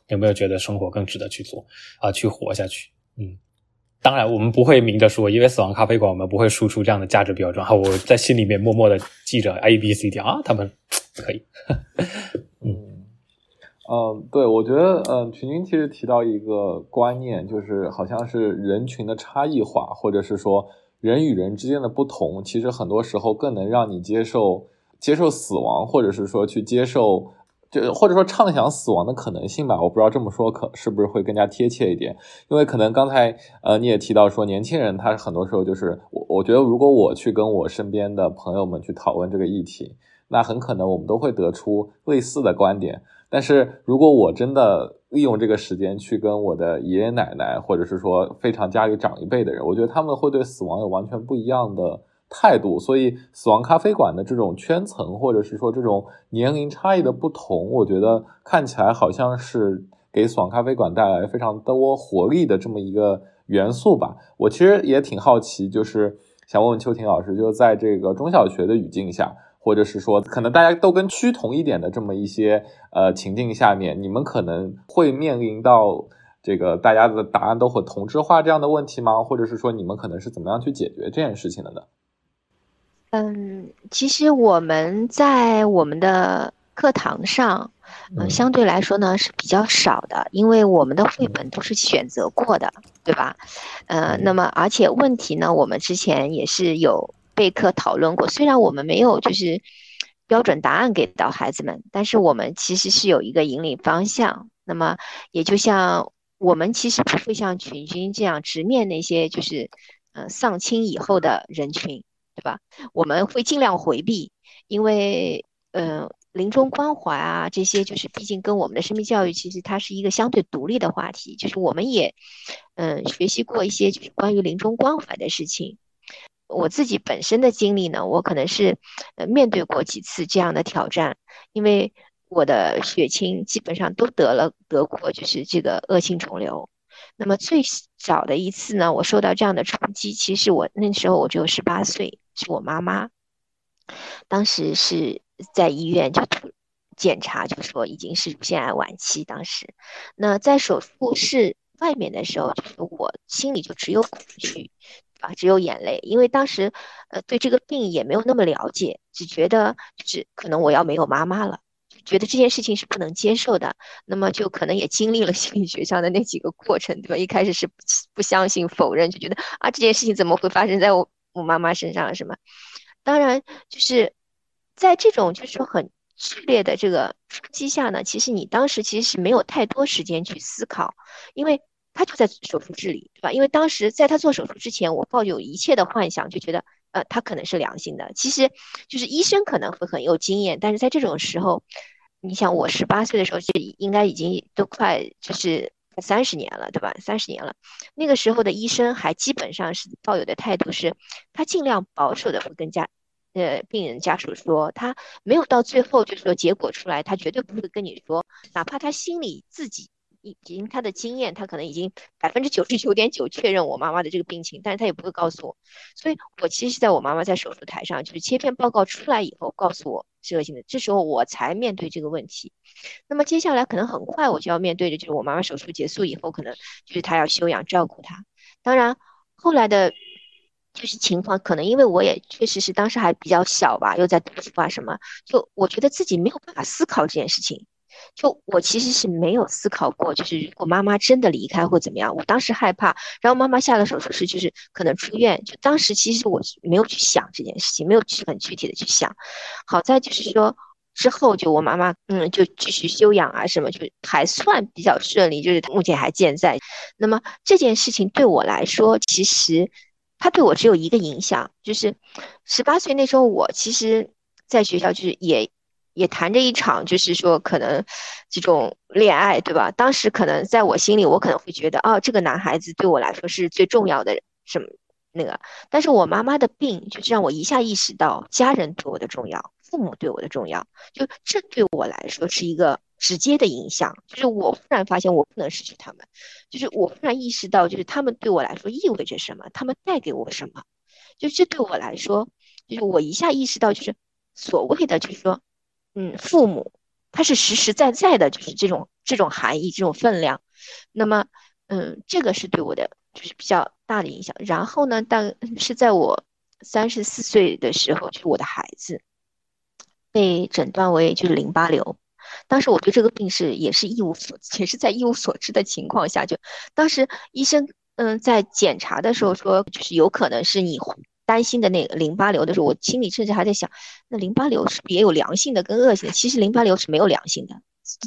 有没有觉得生活更值得去做啊？去活下去？嗯，当然我们不会明着说，因为死亡咖啡馆，我们不会输出这样的价值标准。哈，我在心里面默默的记着 A、B、C、D 啊，他们可以。嗯，嗯，对，我觉得，嗯，群君其实提到一个观念，就是好像是人群的差异化，或者是说人与人之间的不同，其实很多时候更能让你接受接受死亡，或者是说去接受。就或者说畅想死亡的可能性吧，我不知道这么说可是不是会更加贴切一点，因为可能刚才呃你也提到说年轻人他很多时候就是我我觉得如果我去跟我身边的朋友们去讨论这个议题，那很可能我们都会得出类似的观点，但是如果我真的利用这个时间去跟我的爷爷奶奶或者是说非常家里长一辈的人，我觉得他们会对死亡有完全不一样的。态度，所以死亡咖啡馆的这种圈层，或者是说这种年龄差异的不同，我觉得看起来好像是给死亡咖啡馆带来非常多活力的这么一个元素吧。我其实也挺好奇，就是想问问秋婷老师，就在这个中小学的语境下，或者是说可能大家都跟趋同一点的这么一些呃情境下面，你们可能会面临到这个大家的答案都会同质化这样的问题吗？或者是说你们可能是怎么样去解决这件事情的呢？嗯，其实我们在我们的课堂上，呃，相对来说呢是比较少的，因为我们的绘本都是选择过的，对吧？呃，那么而且问题呢，我们之前也是有备课讨论过，虽然我们没有就是标准答案给到孩子们，但是我们其实是有一个引领方向。那么也就像我们其实不会像群军这样直面那些就是呃丧亲以后的人群。对吧？我们会尽量回避，因为，嗯，临终关怀啊，这些就是毕竟跟我们的生命教育其实它是一个相对独立的话题。就是我们也，嗯，学习过一些就是关于临终关怀的事情。我自己本身的经历呢，我可能是，呃，面对过几次这样的挑战，因为我的血亲基本上都得了得过就是这个恶性肿瘤。那么最早的一次呢，我受到这样的冲击，其实我那时候我只有十八岁。是我妈妈，当时是在医院就检查，就说已经是乳腺癌晚期。当时，那在手术室外面的时候，就是我心里就只有恐惧，啊，只有眼泪，因为当时呃对这个病也没有那么了解，只觉得就是可能我要没有妈妈了，觉得这件事情是不能接受的。那么就可能也经历了心理学上的那几个过程，对吧？一开始是不相信、否认，就觉得啊这件事情怎么会发生在我。我妈妈身上是吗？当然，就是在这种就是很剧烈的这个冲击下呢，其实你当时其实是没有太多时间去思考，因为他就在手术室里，对吧？因为当时在他做手术之前，我抱有一切的幻想，就觉得呃他可能是良性的。其实就是医生可能会很有经验，但是在这种时候，你想我十八岁的时候，就应该已经都快就是。三十年了，对吧？三十年了，那个时候的医生还基本上是抱有的态度是，他尽量保守的会跟家，呃，病人家属说，他没有到最后就是说结果出来，他绝对不会跟你说，哪怕他心里自己。已经他的经验，他可能已经百分之九十九点九确认我妈妈的这个病情，但是他也不会告诉我。所以我其实是在我妈妈在手术台上，就是切片报告出来以后，告诉我是恶性的，这时候我才面对这个问题。那么接下来可能很快我就要面对的就是我妈妈手术结束以后，可能就是她要休养照顾她。当然后来的，就是情况可能因为我也确实是当时还比较小吧，又在读书啊什么，就我觉得自己没有办法思考这件事情。就我其实是没有思考过，就是如果妈妈真的离开或怎么样，我当时害怕。然后妈妈下了手术室，就是可能出院。就当时其实我没有去想这件事情，没有去很具体的去想。好在就是说之后就我妈妈嗯就继续休养啊什么，就还算比较顺利，就是目前还健在。那么这件事情对我来说，其实它对我只有一个影响，就是十八岁那时候我其实在学校就是也。也谈着一场，就是说可能这种恋爱，对吧？当时可能在我心里，我可能会觉得，哦，这个男孩子对我来说是最重要的什么那个。但是我妈妈的病，就是让我一下意识到家人对我的重要，父母对我的重要，就这对我来说是一个直接的影响。就是我忽然发现我不能失去他们，就是我忽然意识到，就是他们对我来说意味着什么，他们带给我什么。就这对我来说，就是我一下意识到，就是所谓的，就是说。嗯，父母他是实实在在的，就是这种这种含义，这种分量。那么，嗯，这个是对我的就是比较大的影响。然后呢，但是在我三十四岁的时候，就是我的孩子被诊断为就是淋巴瘤。当时我对这个病是也是一无所，也是在一无所知的情况下，就当时医生嗯在检查的时候说，就是有可能是你。担心的那个淋巴瘤的时候，我心里甚至还在想，那淋巴瘤是不是也有良性的跟恶性的？其实淋巴瘤是没有良性的，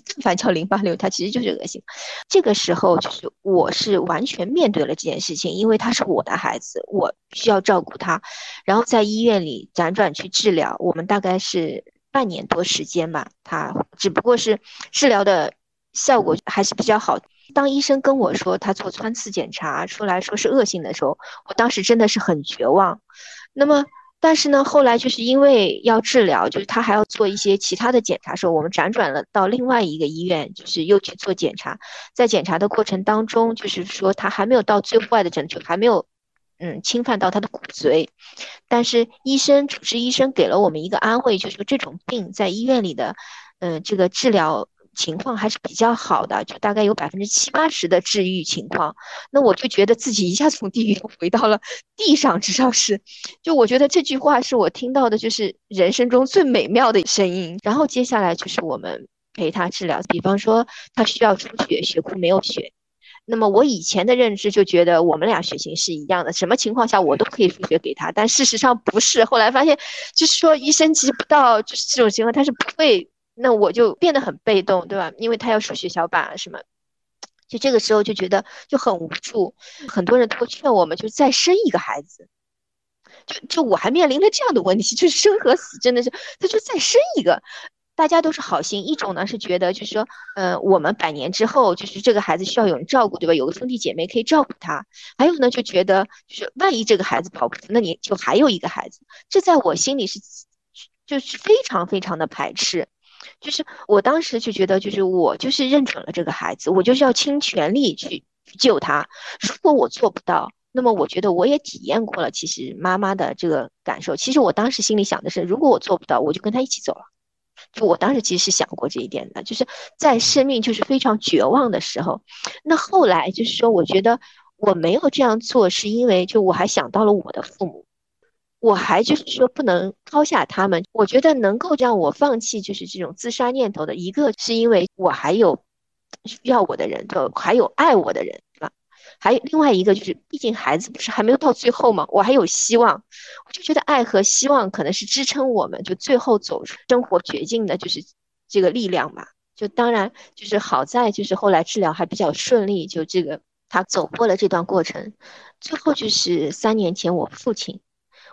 但凡叫淋巴瘤，它其实就是恶性。这个时候就是我是完全面对了这件事情，因为他是我的孩子，我需要照顾他，然后在医院里辗转去治疗，我们大概是半年多时间吧，他只不过是治疗的效果还是比较好。当医生跟我说他做穿刺检查出来说是恶性的时候，我当时真的是很绝望。那么，但是呢，后来就是因为要治疗，就是他还要做一些其他的检查，时候我们辗转了到另外一个医院，就是又去做检查。在检查的过程当中，就是说他还没有到最坏的程度，还没有嗯侵犯到他的骨髓。但是医生主治医生给了我们一个安慰，就是说这种病在医院里的嗯这个治疗。情况还是比较好的，就大概有百分之七八十的治愈情况。那我就觉得自己一下从地狱回到了地上，至少是，就我觉得这句话是我听到的，就是人生中最美妙的声音。然后接下来就是我们陪他治疗，比方说他需要出血，血库没有血。那么我以前的认知就觉得我们俩血型是一样的，什么情况下我都可以输血给他。但事实上不是，后来发现就是说医生及不到，就是这种情况他是不会。那我就变得很被动，对吧？因为他要输血小板啊什么，就这个时候就觉得就很无助。很多人都劝我们，就再生一个孩子。就就我还面临着这样的问题，就是生和死真的是，他就再生一个。大家都是好心，一种呢是觉得就是说，呃，我们百年之后就是这个孩子需要有人照顾，对吧？有个兄弟姐妹可以照顾他。还有呢，就觉得就是万一这个孩子跑不出，那你就还有一个孩子。这在我心里是就是非常非常的排斥。就是我当时就觉得，就是我就是认准了这个孩子，我就是要倾全力去救他。如果我做不到，那么我觉得我也体验过了，其实妈妈的这个感受。其实我当时心里想的是，如果我做不到，我就跟他一起走了。就我当时其实是想过这一点的，就是在生命就是非常绝望的时候。那后来就是说，我觉得我没有这样做，是因为就我还想到了我的父母。我还就是说不能抛下他们，我觉得能够让我放弃就是这种自杀念头的一个，是因为我还有需要我的人，就还有爱我的人，对吧？还有另外一个就是，毕竟孩子不是还没有到最后吗？我还有希望，我就觉得爱和希望可能是支撑我们就最后走出生活绝境的，就是这个力量吧。就当然就是好在就是后来治疗还比较顺利，就这个他走过了这段过程，最后就是三年前我父亲。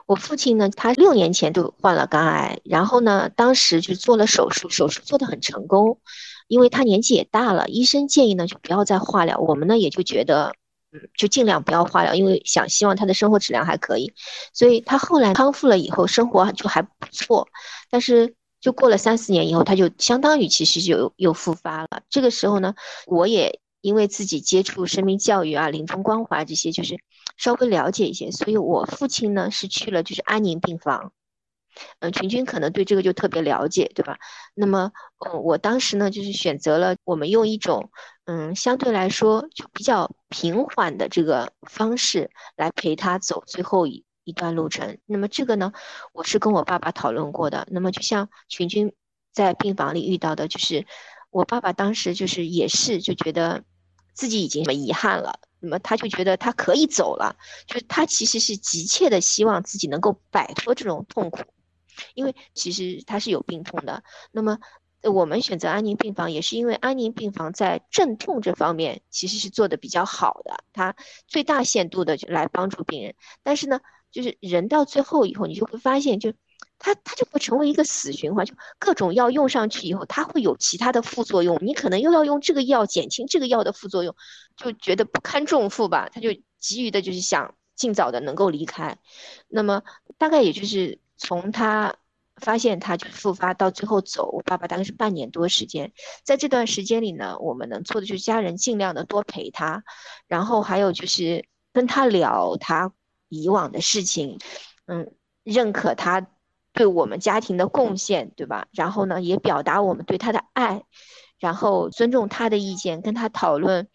我父亲呢，他六年前就患了肝癌，然后呢，当时就做了手术，手术做得很成功，因为他年纪也大了，医生建议呢就不要再化疗，我们呢也就觉得，嗯，就尽量不要化疗，因为想希望他的生活质量还可以，所以他后来康复了以后，生活就还不错，但是就过了三四年以后，他就相当于其实就又复发了。这个时候呢，我也因为自己接触生命教育啊、临终关怀这些，就是。稍微了解一些，所以我父亲呢是去了就是安宁病房，嗯，群君可能对这个就特别了解，对吧？那么，嗯，我当时呢就是选择了我们用一种嗯相对来说就比较平缓的这个方式来陪他走最后一一段路程。那么这个呢，我是跟我爸爸讨论过的。那么就像群君在病房里遇到的，就是我爸爸当时就是也是就觉得自己已经什么遗憾了。那么他就觉得他可以走了，就是他其实是急切的希望自己能够摆脱这种痛苦，因为其实他是有病痛的。那么我们选择安宁病房也是因为安宁病房在镇痛这方面其实是做的比较好的，它最大限度的来帮助病人。但是呢，就是人到最后以后，你就会发现，就它它就会成为一个死循环，就各种药用上去以后，它会有其他的副作用，你可能又要用这个药减轻这个药的副作用，就觉得不堪重负吧，他就急于的就是想尽早的能够离开。那么大概也就是从他发现他就复发到最后走，我爸爸大概是半年多时间，在这段时间里呢，我们能做的就是家人尽量的多陪他，然后还有就是跟他聊他以往的事情，嗯，认可他。对我们家庭的贡献，对吧？然后呢，也表达我们对他的爱，然后尊重他的意见，跟他讨论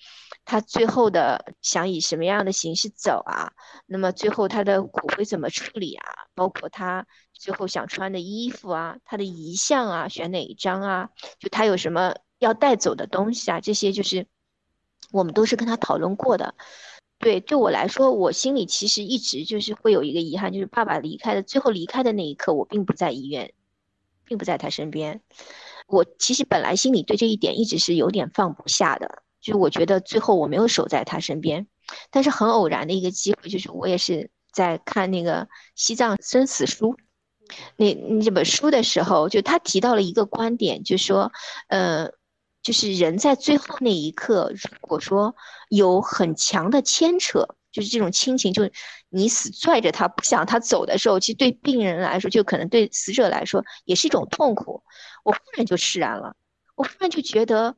他最后的想以什么样的形式走啊？那么最后他的骨灰怎么处理啊？包括他最后想穿的衣服啊，他的遗像啊，选哪一张啊？就他有什么要带走的东西啊？这些就是我们都是跟他讨论过的。对，对我来说，我心里其实一直就是会有一个遗憾，就是爸爸离开的最后离开的那一刻，我并不在医院，并不在他身边。我其实本来心里对这一点一直是有点放不下的，就我觉得最后我没有守在他身边。但是很偶然的一个机会，就是我也是在看那个《西藏生死书》那那本书的时候，就他提到了一个观点，就说，呃。就是人在最后那一刻，如果说有很强的牵扯，就是这种亲情，就你死拽着他不想他走的时候，其实对病人来说，就可能对死者来说也是一种痛苦。我忽然就释然了，我忽然就觉得，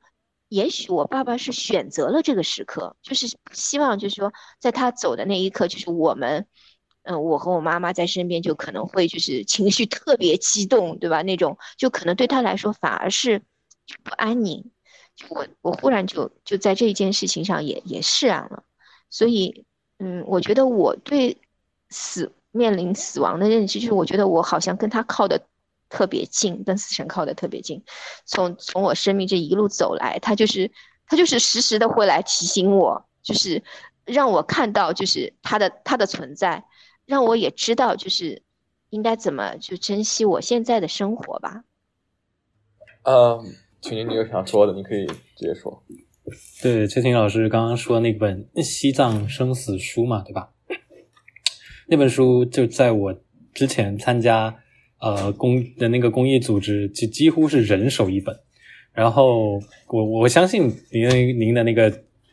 也许我爸爸是选择了这个时刻，就是希望，就是说在他走的那一刻，就是我们，嗯，我和我妈妈在身边，就可能会就是情绪特别激动，对吧？那种就可能对他来说反而是不安宁。就我我忽然就就在这一件事情上也也释然了，所以嗯，我觉得我对死面临死亡的认知，就是我觉得我好像跟他靠的特别近，跟死神靠的特别近。从从我生命这一路走来，他就是他就是时时的会来提醒我，就是让我看到就是他的他的存在，让我也知道就是应该怎么就珍惜我现在的生活吧。嗯。群群，你有想说的，你可以直接说。对，최婷老师刚刚说那本《西藏生死书》嘛，对吧？那本书就在我之前参加呃公的那个公益组织，就几乎是人手一本。然后我我相信您您的那个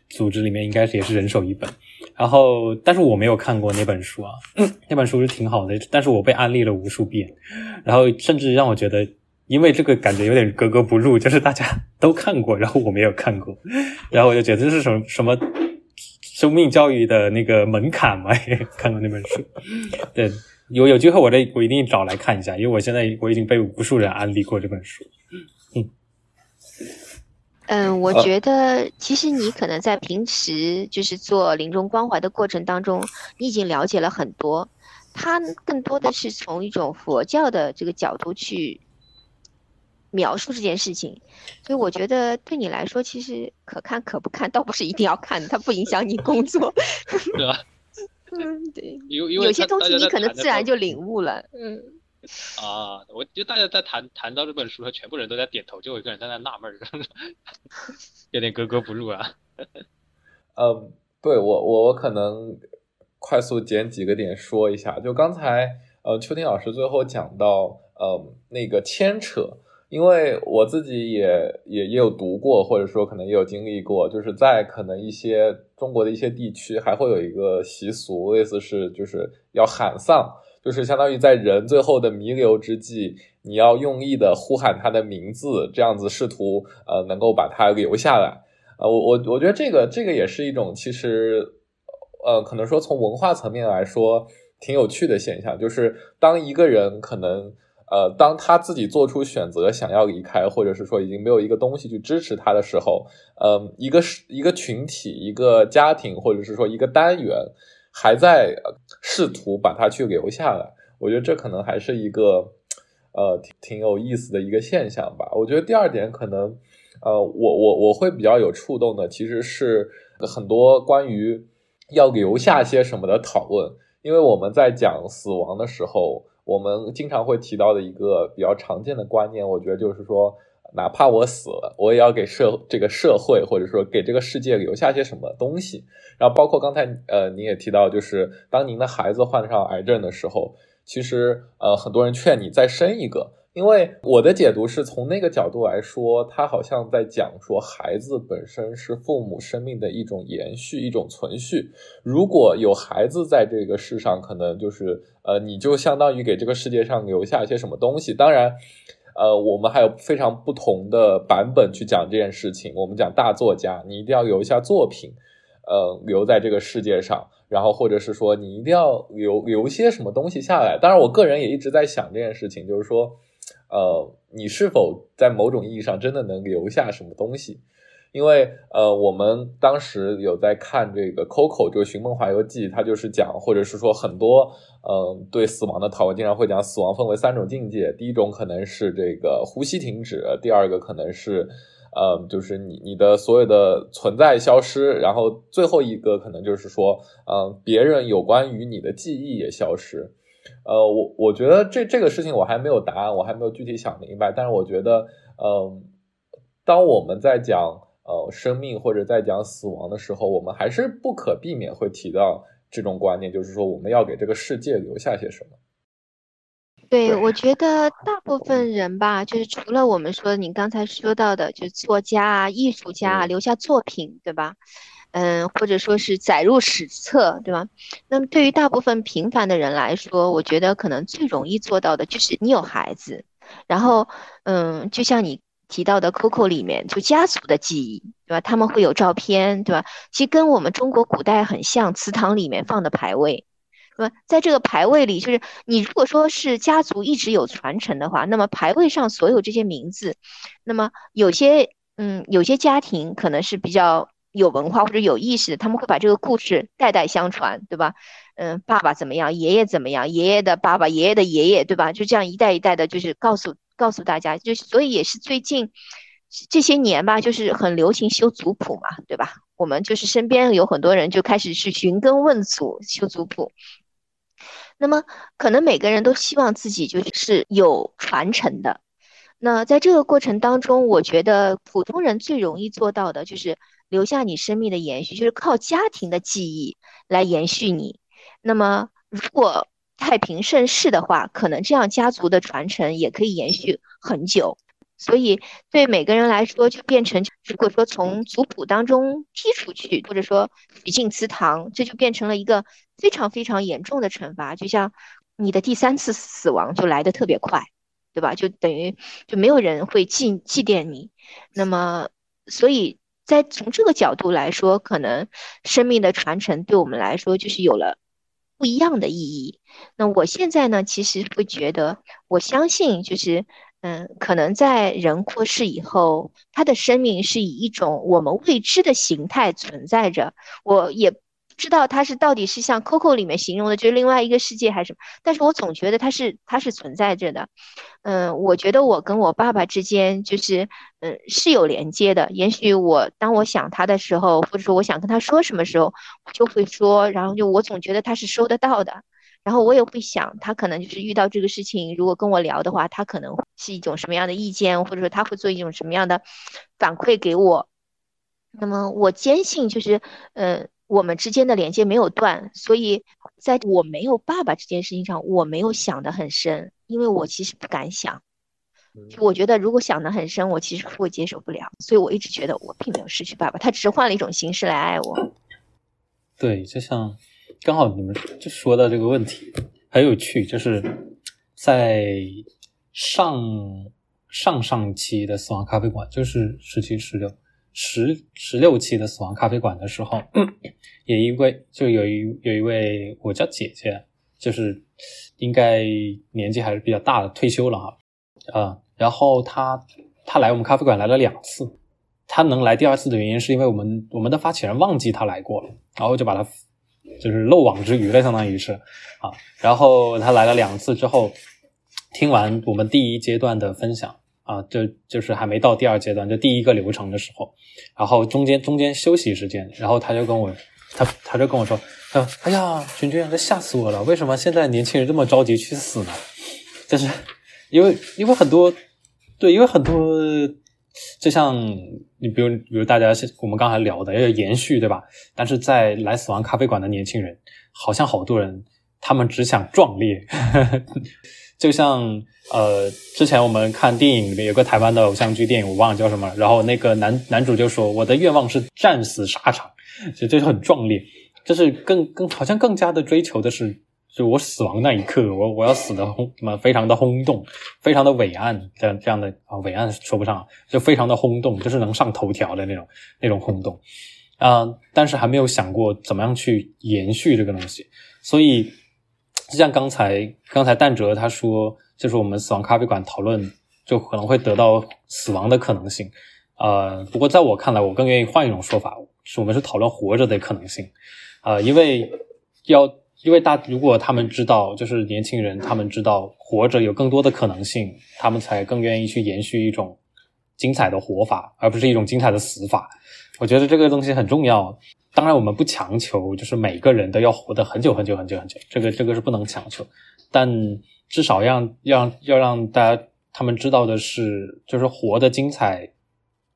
组织里面应该是也是人手一本。然后，但是我没有看过那本书啊，那本书是挺好的，但是我被安利了无数遍，然后甚至让我觉得。因为这个感觉有点格格不入，就是大家都看过，然后我没有看过，然后我就觉得这是什么什么生命教育的那个门槛嘛？看过那本书，对，有有机会我这我一定找来看一下，因为我现在我已经被无数人安利过这本书。嗯，嗯，我觉得其实你可能在平时就是做临终关怀的过程当中，你已经了解了很多，它更多的是从一种佛教的这个角度去。描述这件事情，所以我觉得对你来说，其实可看可不看，倒不是一定要看，它不影响你工作。对吧？嗯，对。有有些东西你可能自然就领悟了。嗯。啊，我觉得大家在谈谈到这本书，全部人都在点头，就我一个人在那纳闷儿，有点格格不入啊。嗯，对我我我可能快速捡几个点说一下，就刚才呃秋婷老师最后讲到呃那个牵扯。因为我自己也也也有读过，或者说可能也有经历过，就是在可能一些中国的一些地区，还会有一个习俗，类似是就是要喊丧，就是相当于在人最后的弥留之际，你要用力的呼喊他的名字，这样子试图呃能够把他留下来。呃，我我我觉得这个这个也是一种其实呃可能说从文化层面来说挺有趣的现象，就是当一个人可能。呃，当他自己做出选择，想要离开，或者是说已经没有一个东西去支持他的时候，呃，一个是一个群体、一个家庭，或者是说一个单元，还在试图把他去留下来。我觉得这可能还是一个呃挺挺有意思的一个现象吧。我觉得第二点可能，呃，我我我会比较有触动的，其实是很多关于要留下些什么的讨论，因为我们在讲死亡的时候。我们经常会提到的一个比较常见的观念，我觉得就是说，哪怕我死了，我也要给社这个社会或者说给这个世界留下些什么东西。然后包括刚才呃，您也提到，就是当您的孩子患上癌症的时候，其实呃很多人劝你再生一个。因为我的解读是从那个角度来说，他好像在讲说，孩子本身是父母生命的一种延续、一种存续。如果有孩子在这个世上，可能就是呃，你就相当于给这个世界上留下一些什么东西。当然，呃，我们还有非常不同的版本去讲这件事情。我们讲大作家，你一定要留下作品，呃，留在这个世界上，然后或者是说你一定要留留些什么东西下来。当然，我个人也一直在想这件事情，就是说。呃，你是否在某种意义上真的能留下什么东西？因为呃，我们当时有在看这个《Coco》这个《寻梦环游记》，它就是讲，或者是说很多呃对死亡的讨论，经常会讲死亡分为三种境界。第一种可能是这个呼吸停止，第二个可能是呃，就是你你的所有的存在消失，然后最后一个可能就是说，嗯，别人有关于你的记忆也消失。呃，我我觉得这这个事情我还没有答案，我还没有具体想明白。但是我觉得，嗯，当我们在讲呃生命或者在讲死亡的时候，我们还是不可避免会提到这种观念，就是说我们要给这个世界留下些什么。对，我觉得大部分人吧，就是除了我们说你刚才说到的，就是作家啊、艺术家啊，留下作品，对吧？嗯，或者说是载入史册，对吧？那么对于大部分平凡的人来说，我觉得可能最容易做到的就是你有孩子，然后，嗯，就像你提到的 Coco 里面，就家族的记忆，对吧？他们会有照片，对吧？其实跟我们中国古代很像，祠堂里面放的牌位，对吧？在这个牌位里，就是你如果说是家族一直有传承的话，那么牌位上所有这些名字，那么有些，嗯，有些家庭可能是比较。有文化或者有意识的，他们会把这个故事代代相传，对吧？嗯，爸爸怎么样，爷爷怎么样，爷爷的爸爸，爷爷的爷爷，对吧？就这样一代一代的，就是告诉告诉大家，就所以也是最近这些年吧，就是很流行修族谱嘛，对吧？我们就是身边有很多人就开始去寻根问祖修族谱，那么可能每个人都希望自己就是有传承的。那在这个过程当中，我觉得普通人最容易做到的就是。留下你生命的延续，就是靠家庭的记忆来延续你。那么，如果太平盛世的话，可能这样家族的传承也可以延续很久。所以，对每个人来说，就变成如果说从族谱当中剔出去，或者说举进祠堂，这就变成了一个非常非常严重的惩罚。就像你的第三次死亡就来得特别快，对吧？就等于就没有人会祭祭奠你。那么，所以。在从这个角度来说，可能生命的传承对我们来说就是有了不一样的意义。那我现在呢，其实会觉得，我相信就是，嗯，可能在人过世以后，他的生命是以一种我们未知的形态存在着。我也。知道它是到底是像 Coco 里面形容的，就是另外一个世界还是什么？但是我总觉得它是它是存在着的。嗯，我觉得我跟我爸爸之间就是嗯是有连接的。也许我当我想他的时候，或者说我想跟他说什么时候，我就会说。然后就我总觉得他是收得到的。然后我也会想，他可能就是遇到这个事情，如果跟我聊的话，他可能是一种什么样的意见，或者说他会做一种什么样的反馈给我。那么我坚信就是嗯。我们之间的连接没有断，所以在我没有爸爸这件事情上，我没有想得很深，因为我其实不敢想。就我觉得，如果想得很深，我其实会接受不了。所以我一直觉得我并没有失去爸爸，他只是换了一种形式来爱我。对，就像刚好你们就说到这个问题，很有趣，就是在上上上期的死亡咖啡馆，就是十七十六。十十六期的死亡咖啡馆的时候，也一位就有一有一位我叫姐姐，就是应该年纪还是比较大的，退休了哈，啊，然后她她来我们咖啡馆来了两次，她能来第二次的原因是因为我们我们的发起人忘记她来过了，然后就把她就是漏网之鱼了，相当于是啊，然后她来了两次之后，听完我们第一阶段的分享。啊，就就是还没到第二阶段，就第一个流程的时候，然后中间中间休息时间，然后他就跟我，他他就跟我说，他说，哎呀，君君，这吓死我了，为什么现在年轻人这么着急去死呢？就是因为因为很多，对，因为很多，就像你比如比如大家我们刚才聊的要延续，对吧？但是在来死亡咖啡馆的年轻人，好像好多人他们只想壮烈，就像呃，之前我们看电影里面有个台湾的偶像剧电影，我忘了叫什么，然后那个男男主就说：“我的愿望是战死沙场。”就这就很壮烈，就是更更好像更加的追求的是。就我死亡那一刻，我我要死的轰什么非常的轰动，非常的伟岸，这样这样的啊伟岸说不上，就非常的轰动，就是能上头条的那种那种轰动啊！但是还没有想过怎么样去延续这个东西，所以就像刚才刚才蛋哲他说，就是我们死亡咖啡馆讨论就可能会得到死亡的可能性，呃，不过在我看来，我更愿意换一种说法，是我们是讨论活着的可能性，啊，因为要。因为大，如果他们知道，就是年轻人，他们知道活着有更多的可能性，他们才更愿意去延续一种精彩的活法，而不是一种精彩的死法。我觉得这个东西很重要。当然，我们不强求，就是每个人都要活得很久很久很久很久，这个这个是不能强求。但至少让让要让大家他们知道的是，就是活得精彩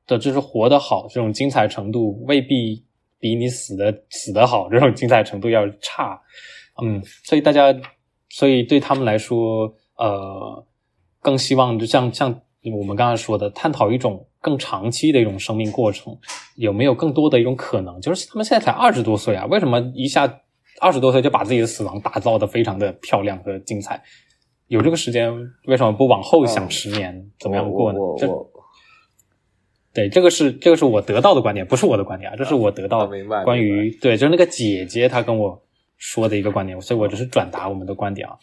的，就是活得好，这种精彩程度未必比你死的死得好这种精彩程度要差。嗯，所以大家，所以对他们来说，呃，更希望就像像我们刚才说的，探讨一种更长期的一种生命过程，有没有更多的一种可能？就是他们现在才二十多岁啊，为什么一下二十多岁就把自己的死亡打造的非常的漂亮和精彩？有这个时间，为什么不往后想十年怎么样过呢？这对，这个是这个是我得到的观点，不是我的观点啊，这是我得到关于对，就是那个姐姐她跟我。说的一个观点，所以我只是转达我们的观点啊。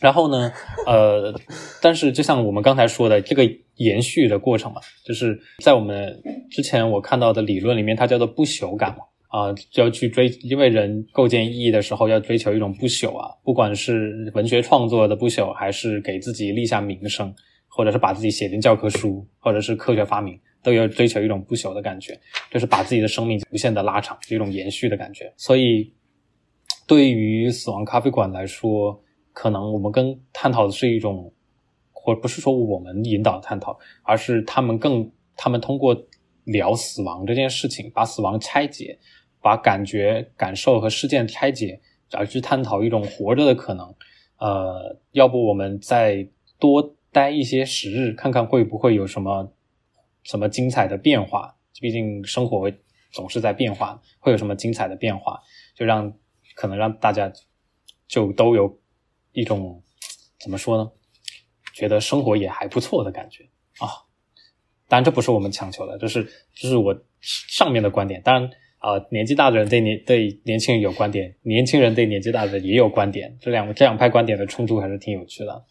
然后呢，呃，但是就像我们刚才说的，这个延续的过程嘛，就是在我们之前我看到的理论里面，它叫做不朽感嘛，啊，就要去追，因为人构建意义的时候要追求一种不朽啊，不管是文学创作的不朽，还是给自己立下名声，或者是把自己写进教科书，或者是科学发明，都要追求一种不朽的感觉，就是把自己的生命无限的拉长，一种延续的感觉，所以。对于死亡咖啡馆来说，可能我们更探讨的是一种，或不是说我们引导探讨，而是他们更，他们通过聊死亡这件事情，把死亡拆解，把感觉、感受和事件拆解，而去探讨一种活着的可能。呃，要不我们再多待一些时日，看看会不会有什么什么精彩的变化？毕竟生活总是在变化，会有什么精彩的变化？就让。可能让大家就都有一种怎么说呢？觉得生活也还不错的感觉啊。当然，这不是我们强求的，这是这是我上面的观点。当然啊，年纪大的人对年对年轻人有观点，年轻人对年纪大的人也有观点。这两这两派观点的冲突还是挺有趣的。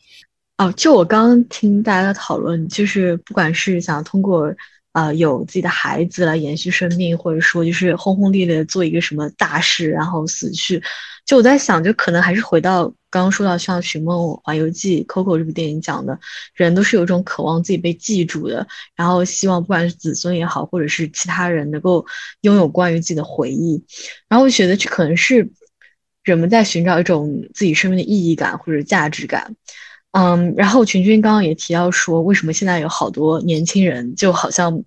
哦，就我刚刚听大家的讨论，就是不管是想通过。啊，有自己的孩子来延续生命，或者说就是轰轰烈烈做一个什么大事，然后死去。就我在想，就可能还是回到刚刚说到像《寻梦环游记》Coco 这部电影讲的，人都是有一种渴望自己被记住的，然后希望不管是子孙也好，或者是其他人能够拥有关于自己的回忆。然后我觉得这可能是人们在寻找一种自己生命的意义感或者价值感。嗯，然后群君刚刚也提到说，为什么现在有好多年轻人就好像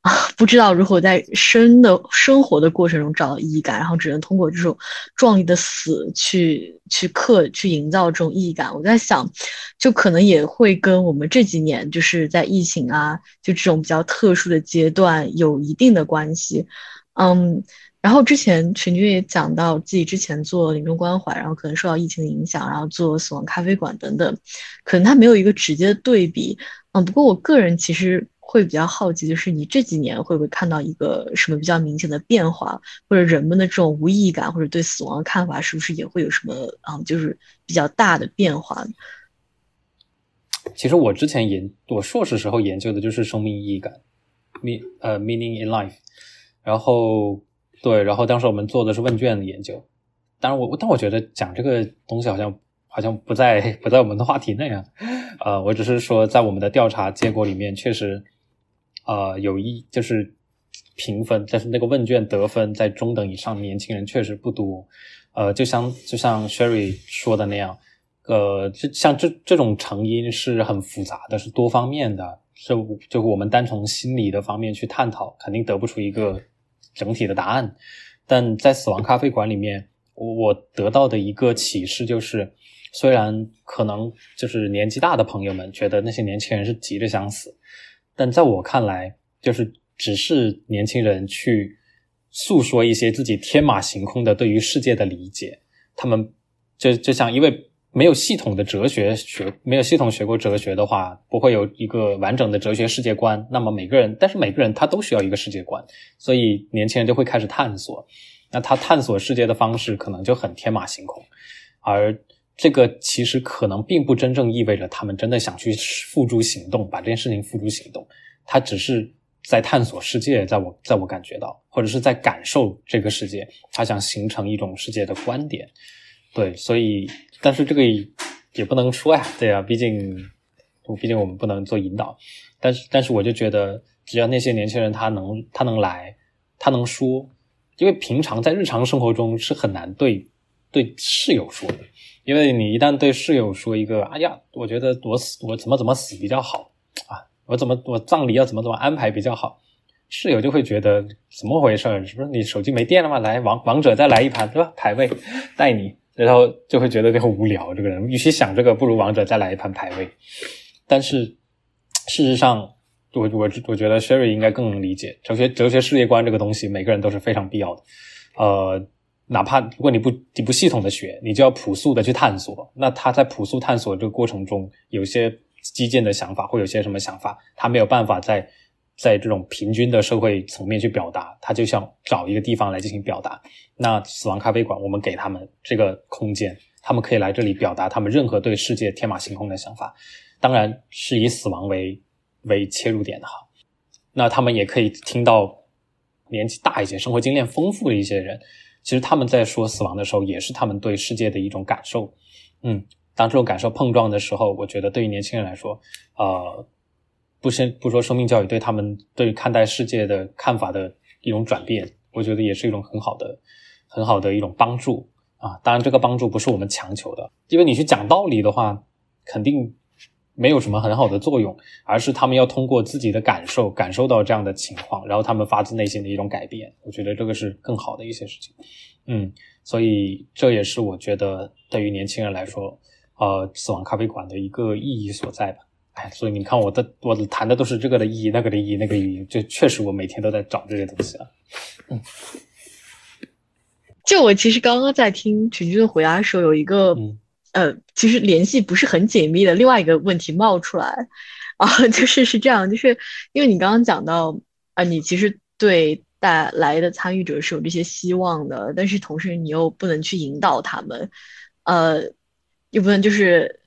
啊不知道如何在生的生活的过程中找到意义感，然后只能通过这种壮丽的死去去刻去营造这种意义感。我在想，就可能也会跟我们这几年就是在疫情啊，就这种比较特殊的阶段有一定的关系。嗯。然后之前群君也讲到自己之前做临终关怀，然后可能受到疫情的影响，然后做死亡咖啡馆等等，可能他没有一个直接的对比。嗯，不过我个人其实会比较好奇，就是你这几年会不会看到一个什么比较明显的变化，或者人们的这种无意义感或者对死亡的看法，是不是也会有什么啊，就是比较大的变化？其实我之前研我硕士时候研究的就是生命意义感，mean 呃 meaning in life，然后。对，然后当时我们做的是问卷的研究，当然我但我觉得讲这个东西好像好像不在不在我们的话题内啊，呃，我只是说在我们的调查结果里面确实，呃，有一就是评分，但是那个问卷得分在中等以上年轻人确实不多，呃，就像就像 Sherry 说的那样，呃，就像这这种成因是很复杂的，是多方面的，是就我们单从心理的方面去探讨，肯定得不出一个。整体的答案，但在死亡咖啡馆里面，我我得到的一个启示就是，虽然可能就是年纪大的朋友们觉得那些年轻人是急着想死，但在我看来，就是只是年轻人去诉说一些自己天马行空的对于世界的理解，他们就就像因为。没有系统的哲学学，没有系统学过哲学的话，不会有一个完整的哲学世界观。那么每个人，但是每个人他都需要一个世界观，所以年轻人就会开始探索。那他探索世界的方式可能就很天马行空，而这个其实可能并不真正意味着他们真的想去付诸行动，把这件事情付诸行动。他只是在探索世界，在我在我感觉到，或者是在感受这个世界，他想形成一种世界的观点。对，所以。但是这个也不能说呀，对啊，毕竟，毕竟我们不能做引导。但是，但是我就觉得，只要那些年轻人他能，他能来，他能说，因为平常在日常生活中是很难对对室友说的，因为你一旦对室友说一个，哎呀，我觉得我死我怎么怎么死比较好啊，我怎么我葬礼要怎么怎么安排比较好，室友就会觉得怎么回事？是不是你手机没电了吗？来王王者再来一盘，对吧？排位带你。然后就会觉得很无聊，这个人与其想这个，不如王者再来一盘排位。但是事实上，我我我觉得 Sherry 应该更能理解哲学哲学世界观这个东西，每个人都是非常必要的。呃，哪怕如果你不你不系统的学，你就要朴素的去探索。那他在朴素探索这个过程中，有些激进的想法，会有些什么想法，他没有办法在。在这种平均的社会层面去表达，他就想找一个地方来进行表达。那死亡咖啡馆，我们给他们这个空间，他们可以来这里表达他们任何对世界天马行空的想法，当然是以死亡为为切入点的哈。那他们也可以听到年纪大一些、生活经验丰富的一些人，其实他们在说死亡的时候，也是他们对世界的一种感受。嗯，当这种感受碰撞的时候，我觉得对于年轻人来说，呃。不先不说生命教育对他们对看待世界的看法的一种转变，我觉得也是一种很好的、很好的一种帮助啊。当然，这个帮助不是我们强求的，因为你去讲道理的话，肯定没有什么很好的作用，而是他们要通过自己的感受感受到这样的情况，然后他们发自内心的一种改变。我觉得这个是更好的一些事情。嗯，所以这也是我觉得对于年轻人来说，呃，死亡咖啡馆的一个意义所在吧。哎，所以你看，我的我谈的都是这个的意义，那个的意义，那个意义，就确实我每天都在找这些东西啊。嗯，就我其实刚刚在听群君的回答的时候，有一个呃，其实联系不是很紧密的另外一个问题冒出来啊，就是是这样，就是因为你刚刚讲到啊，你其实对带来的参与者是有这些希望的，但是同时你又不能去引导他们，呃，又不能就是。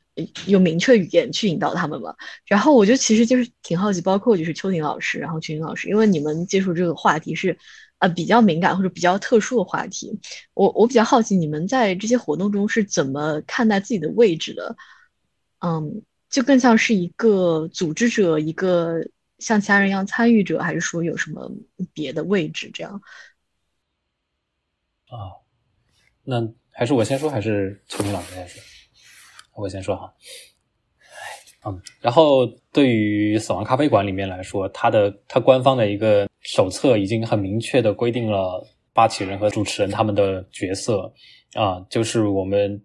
有明确语言去引导他们嘛？然后我就其实就是挺好奇，包括就是秋婷老师，然后群英老师，因为你们接触这个话题是呃比较敏感或者比较特殊的话题，我我比较好奇你们在这些活动中是怎么看待自己的位置的？嗯，就更像是一个组织者，一个像其他人一样参与者，还是说有什么别的位置这样？啊，那还是我先说，还是秋婷老师先说？我先说哈，嗯，然后对于死亡咖啡馆里面来说，它的它官方的一个手册已经很明确的规定了发起人和主持人他们的角色啊，就是我们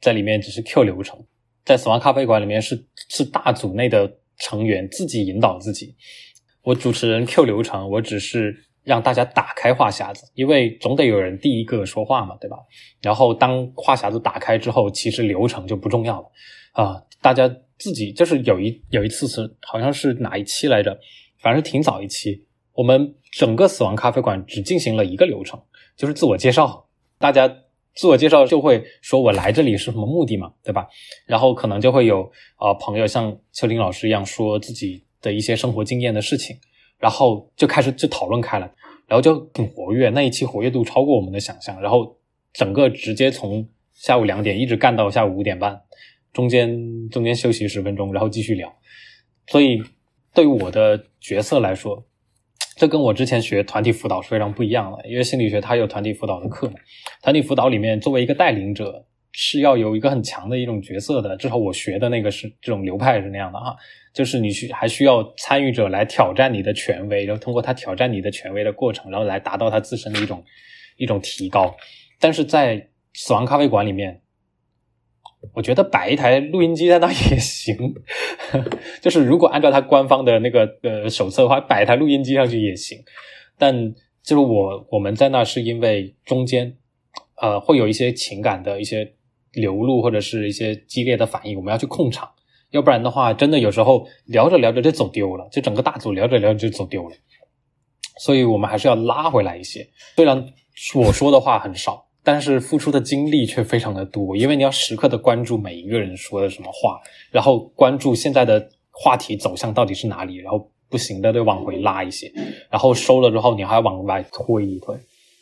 在里面只是 Q 流程，在死亡咖啡馆里面是是大组内的成员自己引导自己，我主持人 Q 流程，我只是。让大家打开话匣子，因为总得有人第一个说话嘛，对吧？然后当话匣子打开之后，其实流程就不重要了啊。大家自己就是有一有一次是好像是哪一期来着，反正挺早一期，我们整个死亡咖啡馆只进行了一个流程，就是自我介绍。大家自我介绍就会说我来这里是什么目的嘛，对吧？然后可能就会有啊朋友像秋林老师一样说自己的一些生活经验的事情。然后就开始就讨论开了，然后就很活跃，那一期活跃度超过我们的想象，然后整个直接从下午两点一直干到下午五点半，中间中间休息十分钟，然后继续聊。所以对于我的角色来说，这跟我之前学团体辅导是非常不一样的，因为心理学它有团体辅导的课嘛，团体辅导里面作为一个带领者是要有一个很强的一种角色的，至少我学的那个是这种流派是那样的哈。就是你需还需要参与者来挑战你的权威，然后通过他挑战你的权威的过程，然后来达到他自身的一种一种提高。但是在死亡咖啡馆里面，我觉得摆一台录音机在那也行，就是如果按照他官方的那个呃手册的话，摆一台录音机上去也行。但就是我我们在那是因为中间呃会有一些情感的一些流露或者是一些激烈的反应，我们要去控场，要不然的话，真的有时候聊着聊着就走丢了，就整个大组聊着聊着就走丢了。所以我们还是要拉回来一些，虽然我说的话很少，但是付出的精力却非常的多，因为你要时刻的关注每一个人说的什么话，然后关注现在的话题走向到底是哪里，然后不行的就往回拉一些，然后收了之后你还要往外推一推，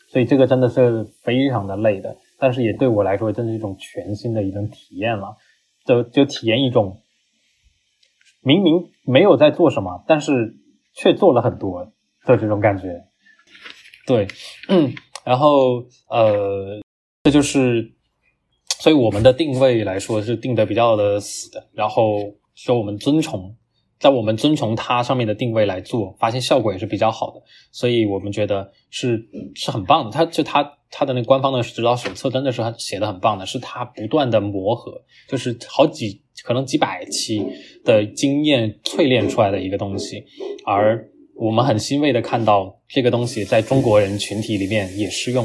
所以这个真的是非常的累的，但是也对我来说真是一种全新的一种体验了，就就体验一种明明没有在做什么，但是却做了很多。的这种感觉，对，嗯，然后呃，这就是，所以我们的定位来说是定的比较的死的，然后说我们遵从，在我们遵从它上面的定位来做，发现效果也是比较好的，所以我们觉得是是很棒的。他就他他的那官方的指导手册真的是写的很棒的，是他不断的磨合，就是好几可能几百期的经验淬炼出来的一个东西，而。我们很欣慰的看到这个东西在中国人群体里面也适用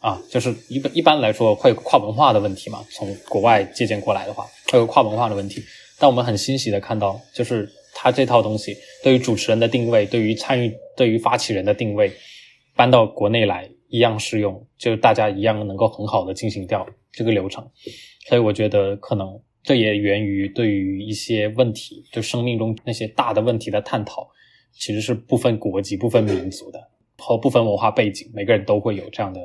啊，就是一般一般来说会有跨文化的问题嘛，从国外借鉴过来的话会有跨文化的问题，但我们很欣喜的看到，就是他这套东西对于主持人的定位，对于参与，对于发起人的定位，搬到国内来一样适用，就是大家一样能够很好的进行掉这个流程，所以我觉得可能这也源于对于一些问题，就生命中那些大的问题的探讨。其实是不分国籍、不分民族的，和不分文化背景，每个人都会有这样的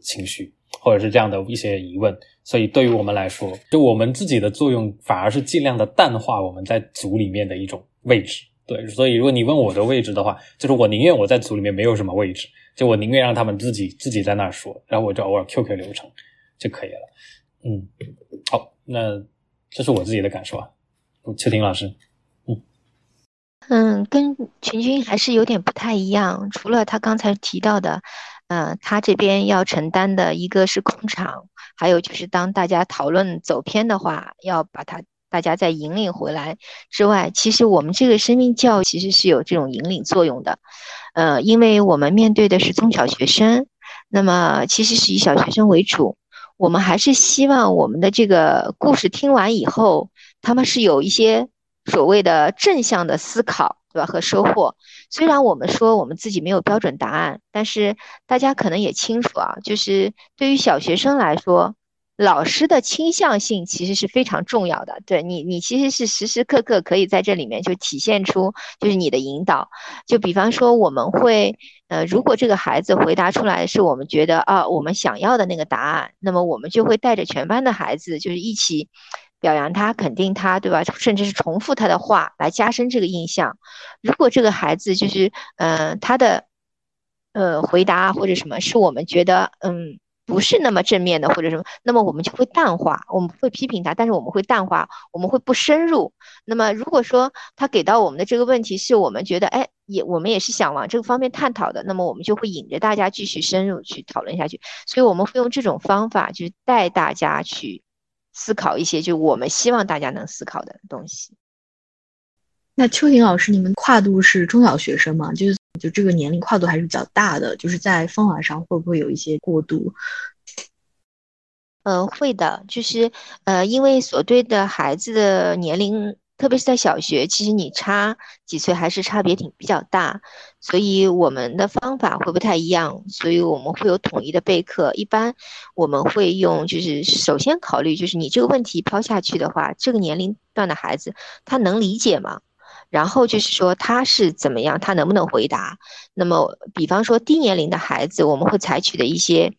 情绪，或者是这样的一些疑问。所以，对于我们来说，就我们自己的作用，反而是尽量的淡化我们在组里面的一种位置。对，所以如果你问我的位置的话，就是我宁愿我在组里面没有什么位置，就我宁愿让他们自己自己在那儿说，然后我就偶尔 QQ 流程就可以了。嗯，好，那这是我自己的感受啊，秋婷老师。嗯，跟群君还是有点不太一样。除了他刚才提到的，嗯，他这边要承担的一个是控场，还有就是当大家讨论走偏的话，要把他大家再引领回来之外，其实我们这个生命教育其实是有这种引领作用的。呃，因为我们面对的是中小学生，那么其实是以小学生为主，我们还是希望我们的这个故事听完以后，他们是有一些。所谓的正向的思考，对吧？和收获。虽然我们说我们自己没有标准答案，但是大家可能也清楚啊，就是对于小学生来说，老师的倾向性其实是非常重要的。对你，你其实是时时刻刻可以在这里面就体现出就是你的引导。就比方说，我们会，呃，如果这个孩子回答出来是我们觉得啊，我们想要的那个答案，那么我们就会带着全班的孩子，就是一起。表扬他，肯定他，对吧？甚至是重复他的话，来加深这个印象。如果这个孩子就是，嗯，他的，呃，回答或者什么是我们觉得，嗯，不是那么正面的或者什么，那么我们就会淡化，我们会批评他，但是我们会淡化，我们会不深入。那么如果说他给到我们的这个问题是我们觉得，哎，也我们也是想往这个方面探讨的，那么我们就会引着大家继续深入去讨论下去。所以我们会用这种方法，就是带大家去。思考一些，就我们希望大家能思考的东西。那秋婷老师，你们跨度是中小学生吗？就是就这个年龄跨度还是比较大的，就是在方法上会不会有一些过渡？呃，会的，就是呃，因为所对的孩子的年龄。特别是在小学，其实你差几岁还是差别挺比较大，所以我们的方法会不太一样，所以我们会有统一的备课。一般我们会用，就是首先考虑，就是你这个问题抛下去的话，这个年龄段的孩子他能理解吗？然后就是说他是怎么样，他能不能回答？那么，比方说低年龄的孩子，我们会采取的一些，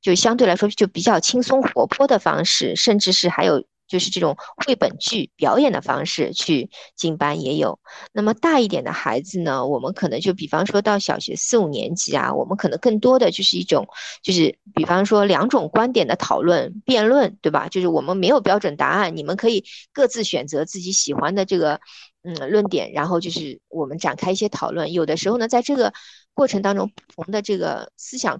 就相对来说就比较轻松活泼的方式，甚至是还有。就是这种绘本剧表演的方式去进班也有。那么大一点的孩子呢，我们可能就比方说到小学四五年级啊，我们可能更多的就是一种，就是比方说两种观点的讨论、辩论，对吧？就是我们没有标准答案，你们可以各自选择自己喜欢的这个嗯论点，然后就是我们展开一些讨论。有的时候呢，在这个过程当中，不同的这个思想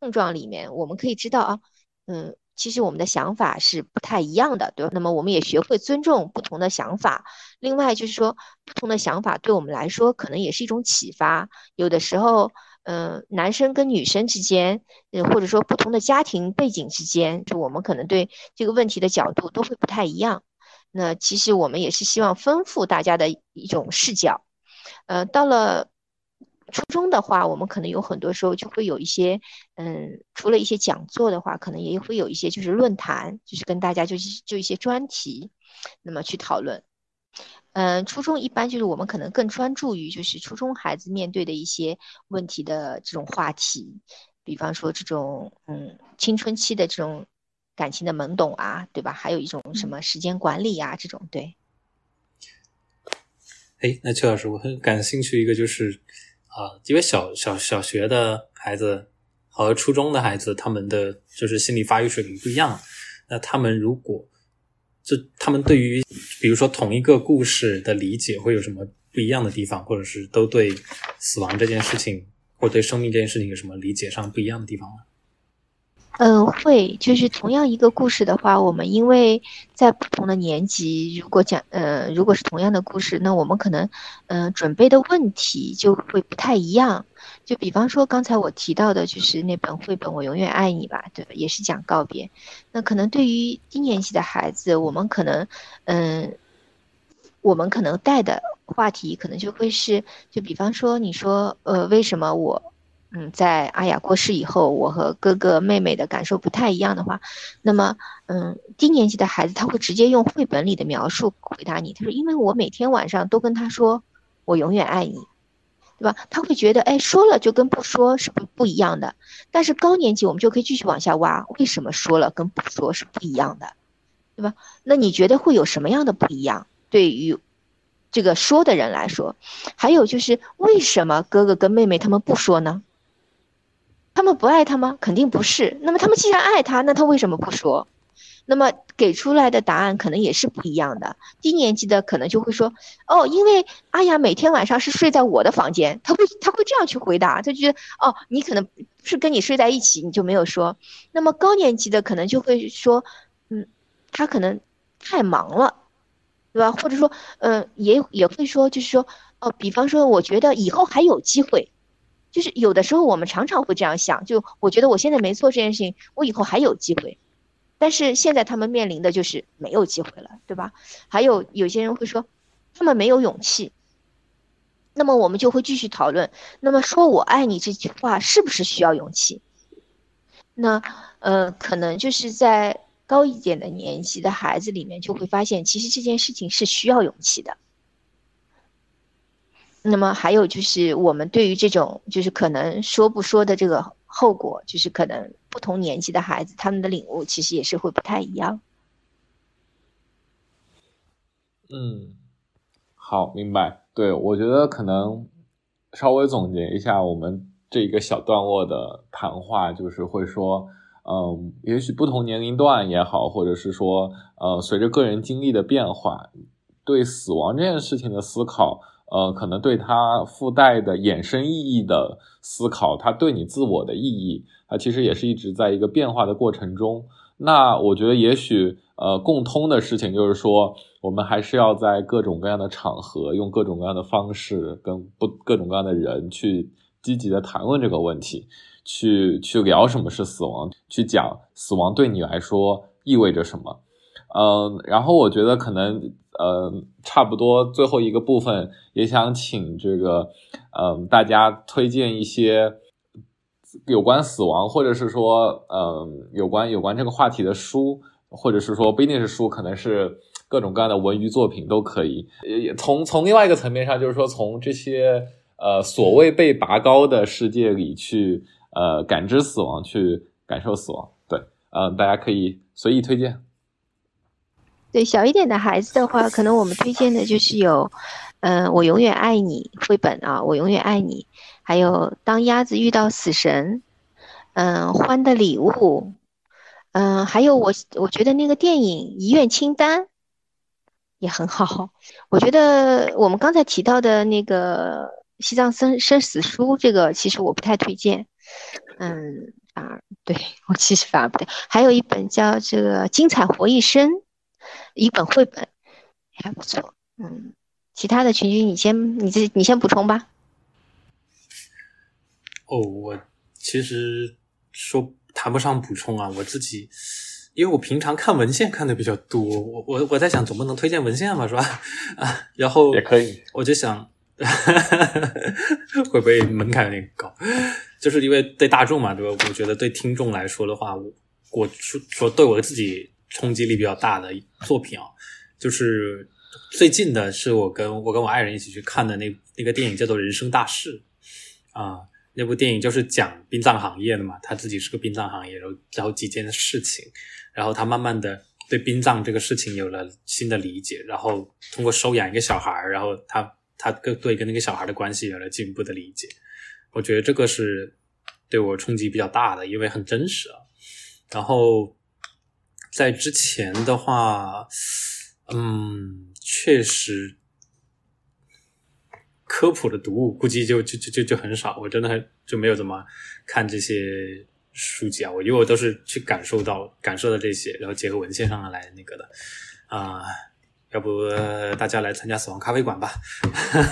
碰撞里面，我们可以知道啊。嗯，其实我们的想法是不太一样的，对吧？那么我们也学会尊重不同的想法。另外就是说，不同的想法对我们来说可能也是一种启发。有的时候，嗯，男生跟女生之间，呃，或者说不同的家庭背景之间，就我们可能对这个问题的角度都会不太一样。那其实我们也是希望丰富大家的一种视角。呃，到了。初中的话，我们可能有很多时候就会有一些，嗯，除了一些讲座的话，可能也会有一些就是论坛，就是跟大家就是就一些专题，那么去讨论。嗯，初中一般就是我们可能更专注于就是初中孩子面对的一些问题的这种话题，比方说这种嗯青春期的这种感情的懵懂啊，对吧？还有一种什么时间管理啊这种，对。哎，那邱老师，我很感兴趣一个就是。啊，因为小小小学的孩子和初中的孩子，他们的就是心理发育水平不一样。那他们如果就他们对于比如说同一个故事的理解会有什么不一样的地方，或者是都对死亡这件事情或对生命这件事情有什么理解上不一样的地方呢？嗯，会，就是同样一个故事的话，我们因为在不同的年级，如果讲，呃，如果是同样的故事，那我们可能，嗯，准备的问题就会不太一样。就比方说刚才我提到的，就是那本绘本《我永远爱你》吧，对吧？也是讲告别。那可能对于低年级的孩子，我们可能，嗯，我们可能带的话题可能就会是，就比方说你说，呃，为什么我？嗯，在阿雅过世以后，我和哥哥妹妹的感受不太一样的话，那么，嗯，低年级的孩子他会直接用绘本里的描述回答你。他说：“因为我每天晚上都跟他说，我永远爱你，对吧？”他会觉得，哎，说了就跟不说是不不一样的。但是高年级我们就可以继续往下挖，为什么说了跟不说是不一样的，对吧？那你觉得会有什么样的不一样？对于这个说的人来说，还有就是为什么哥哥跟妹妹他们不说呢？他们不爱他吗？肯定不是。那么他们既然爱他，那他为什么不说？那么给出来的答案可能也是不一样的。低年级的可能就会说：“哦，因为阿雅每天晚上是睡在我的房间。”他会他会这样去回答。他觉得：“哦，你可能是跟你睡在一起，你就没有说。”那么高年级的可能就会说：“嗯，他可能太忙了，对吧？或者说，嗯，也也会说，就是说，哦，比方说，我觉得以后还有机会。”就是有的时候我们常常会这样想，就我觉得我现在没做这件事情，我以后还有机会，但是现在他们面临的就是没有机会了，对吧？还有有些人会说，他们没有勇气，那么我们就会继续讨论，那么说我爱你这句话是不是需要勇气？那呃，可能就是在高一点的年级的孩子里面就会发现，其实这件事情是需要勇气的。那么还有就是，我们对于这种就是可能说不说的这个后果，就是可能不同年纪的孩子他们的领悟其实也是会不太一样。嗯，好，明白。对我觉得可能稍微总结一下我们这一个小段落的谈话，就是会说，嗯，也许不同年龄段也好，或者是说，呃，随着个人经历的变化，对死亡这件事情的思考。呃，可能对它附带的衍生意义的思考，它对你自我的意义，它其实也是一直在一个变化的过程中。那我觉得，也许呃，共通的事情就是说，我们还是要在各种各样的场合，用各种各样的方式，跟不各种各样的人去积极的谈论这个问题，去去聊什么是死亡，去讲死亡对你来说意味着什么。嗯，然后我觉得可能。呃，差不多最后一个部分也想请这个，嗯，大家推荐一些有关死亡，或者是说，嗯，有关有关这个话题的书，或者是说不一定是书，可能是各种各样的文娱作品都可以。也从从另外一个层面上，就是说从这些呃所谓被拔高的世界里去呃感知死亡，去感受死亡。对，嗯，大家可以随意推荐。对小一点的孩子的话，可能我们推荐的就是有，嗯，我永远爱你绘本啊，我永远爱你，还有当鸭子遇到死神，嗯，欢的礼物，嗯，还有我我觉得那个电影遗愿清单也很好。我觉得我们刚才提到的那个西藏生生死书，这个其实我不太推荐。嗯，反而对 我其实反而不对。还有一本叫这个《精彩活一生》，一本绘本还不错。嗯，其他的群群你先你这你先补充吧。哦，我其实说谈不上补充啊，我自己。因为我平常看文献看的比较多，我我我在想总不能推荐文献嘛，是吧？啊，然后也可以，我就想 会不会门槛有点高？就是因为对大众嘛，对吧？我觉得对听众来说的话，我我说说对我自己冲击力比较大的作品啊，就是最近的是我跟我跟我爱人一起去看的那那个电影叫做《人生大事》啊。那部电影就是讲殡葬行业的嘛，他自己是个殡葬行业，然后然后几件事情，然后他慢慢的对殡葬这个事情有了新的理解，然后通过收养一个小孩，然后他他跟对跟那个小孩的关系有了进一步的理解，我觉得这个是对我冲击比较大的，因为很真实啊。然后在之前的话，嗯，确实。科普的读物估计就就就就就很少，我真的很就没有怎么看这些书籍啊。我因为我都是去感受到感受到这些，然后结合文献上来那个的啊。要不大家来参加死亡咖啡馆吧，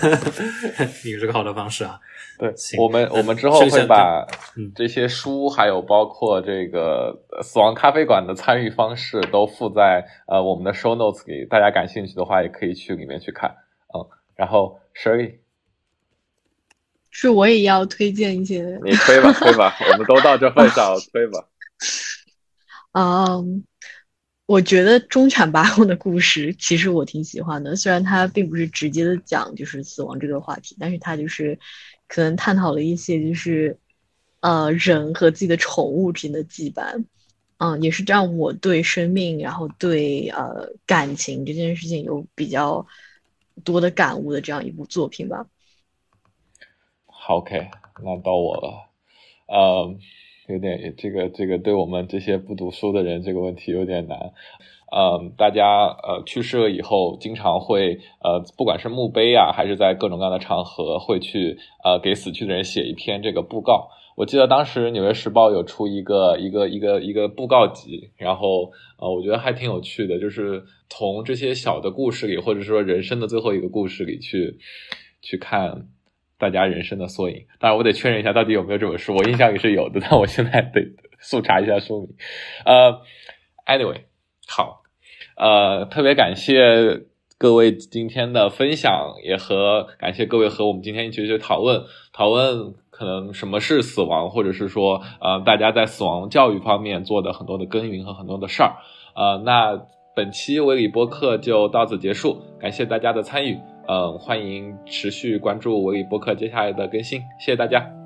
也是个好的方式啊。对，我们我们之后会把这些书还有包括这个死亡咖啡馆的参与方式都附在呃我们的 show notes 里，大家感兴趣的话也可以去里面去看。嗯，然后 Sherry。是我也要推荐一些，你推吧推吧，我们都到这份上，推吧。嗯，我觉得中产八公的故事其实我挺喜欢的，虽然它并不是直接的讲就是死亡这个话题，但是它就是可能探讨了一些就是呃人和自己的宠物之间的羁绊，嗯，也是让我对生命然后对呃感情这件事情有比较多的感悟的这样一部作品吧。OK，那到我了，呃，有点这个这个对我们这些不读书的人这个问题有点难，呃，大家呃去世了以后，经常会呃不管是墓碑啊，还是在各种各样的场合，会去呃给死去的人写一篇这个布告。我记得当时《纽约时报》有出一个一个一个一个布告集，然后呃我觉得还挺有趣的，就是从这些小的故事里，或者说人生的最后一个故事里去去看。大家人生的缩影，当然我得确认一下到底有没有这本书，我印象里是有的，但我现在得速查一下书名。呃，anyway，好，呃，特别感谢各位今天的分享，也和感谢各位和我们今天一起去讨论讨论可能什么是死亡，或者是说呃大家在死亡教育方面做的很多的耕耘和很多的事儿。呃，那本期维里播客就到此结束，感谢大家的参与。嗯，欢迎持续关注我与播客接下来的更新，谢谢大家。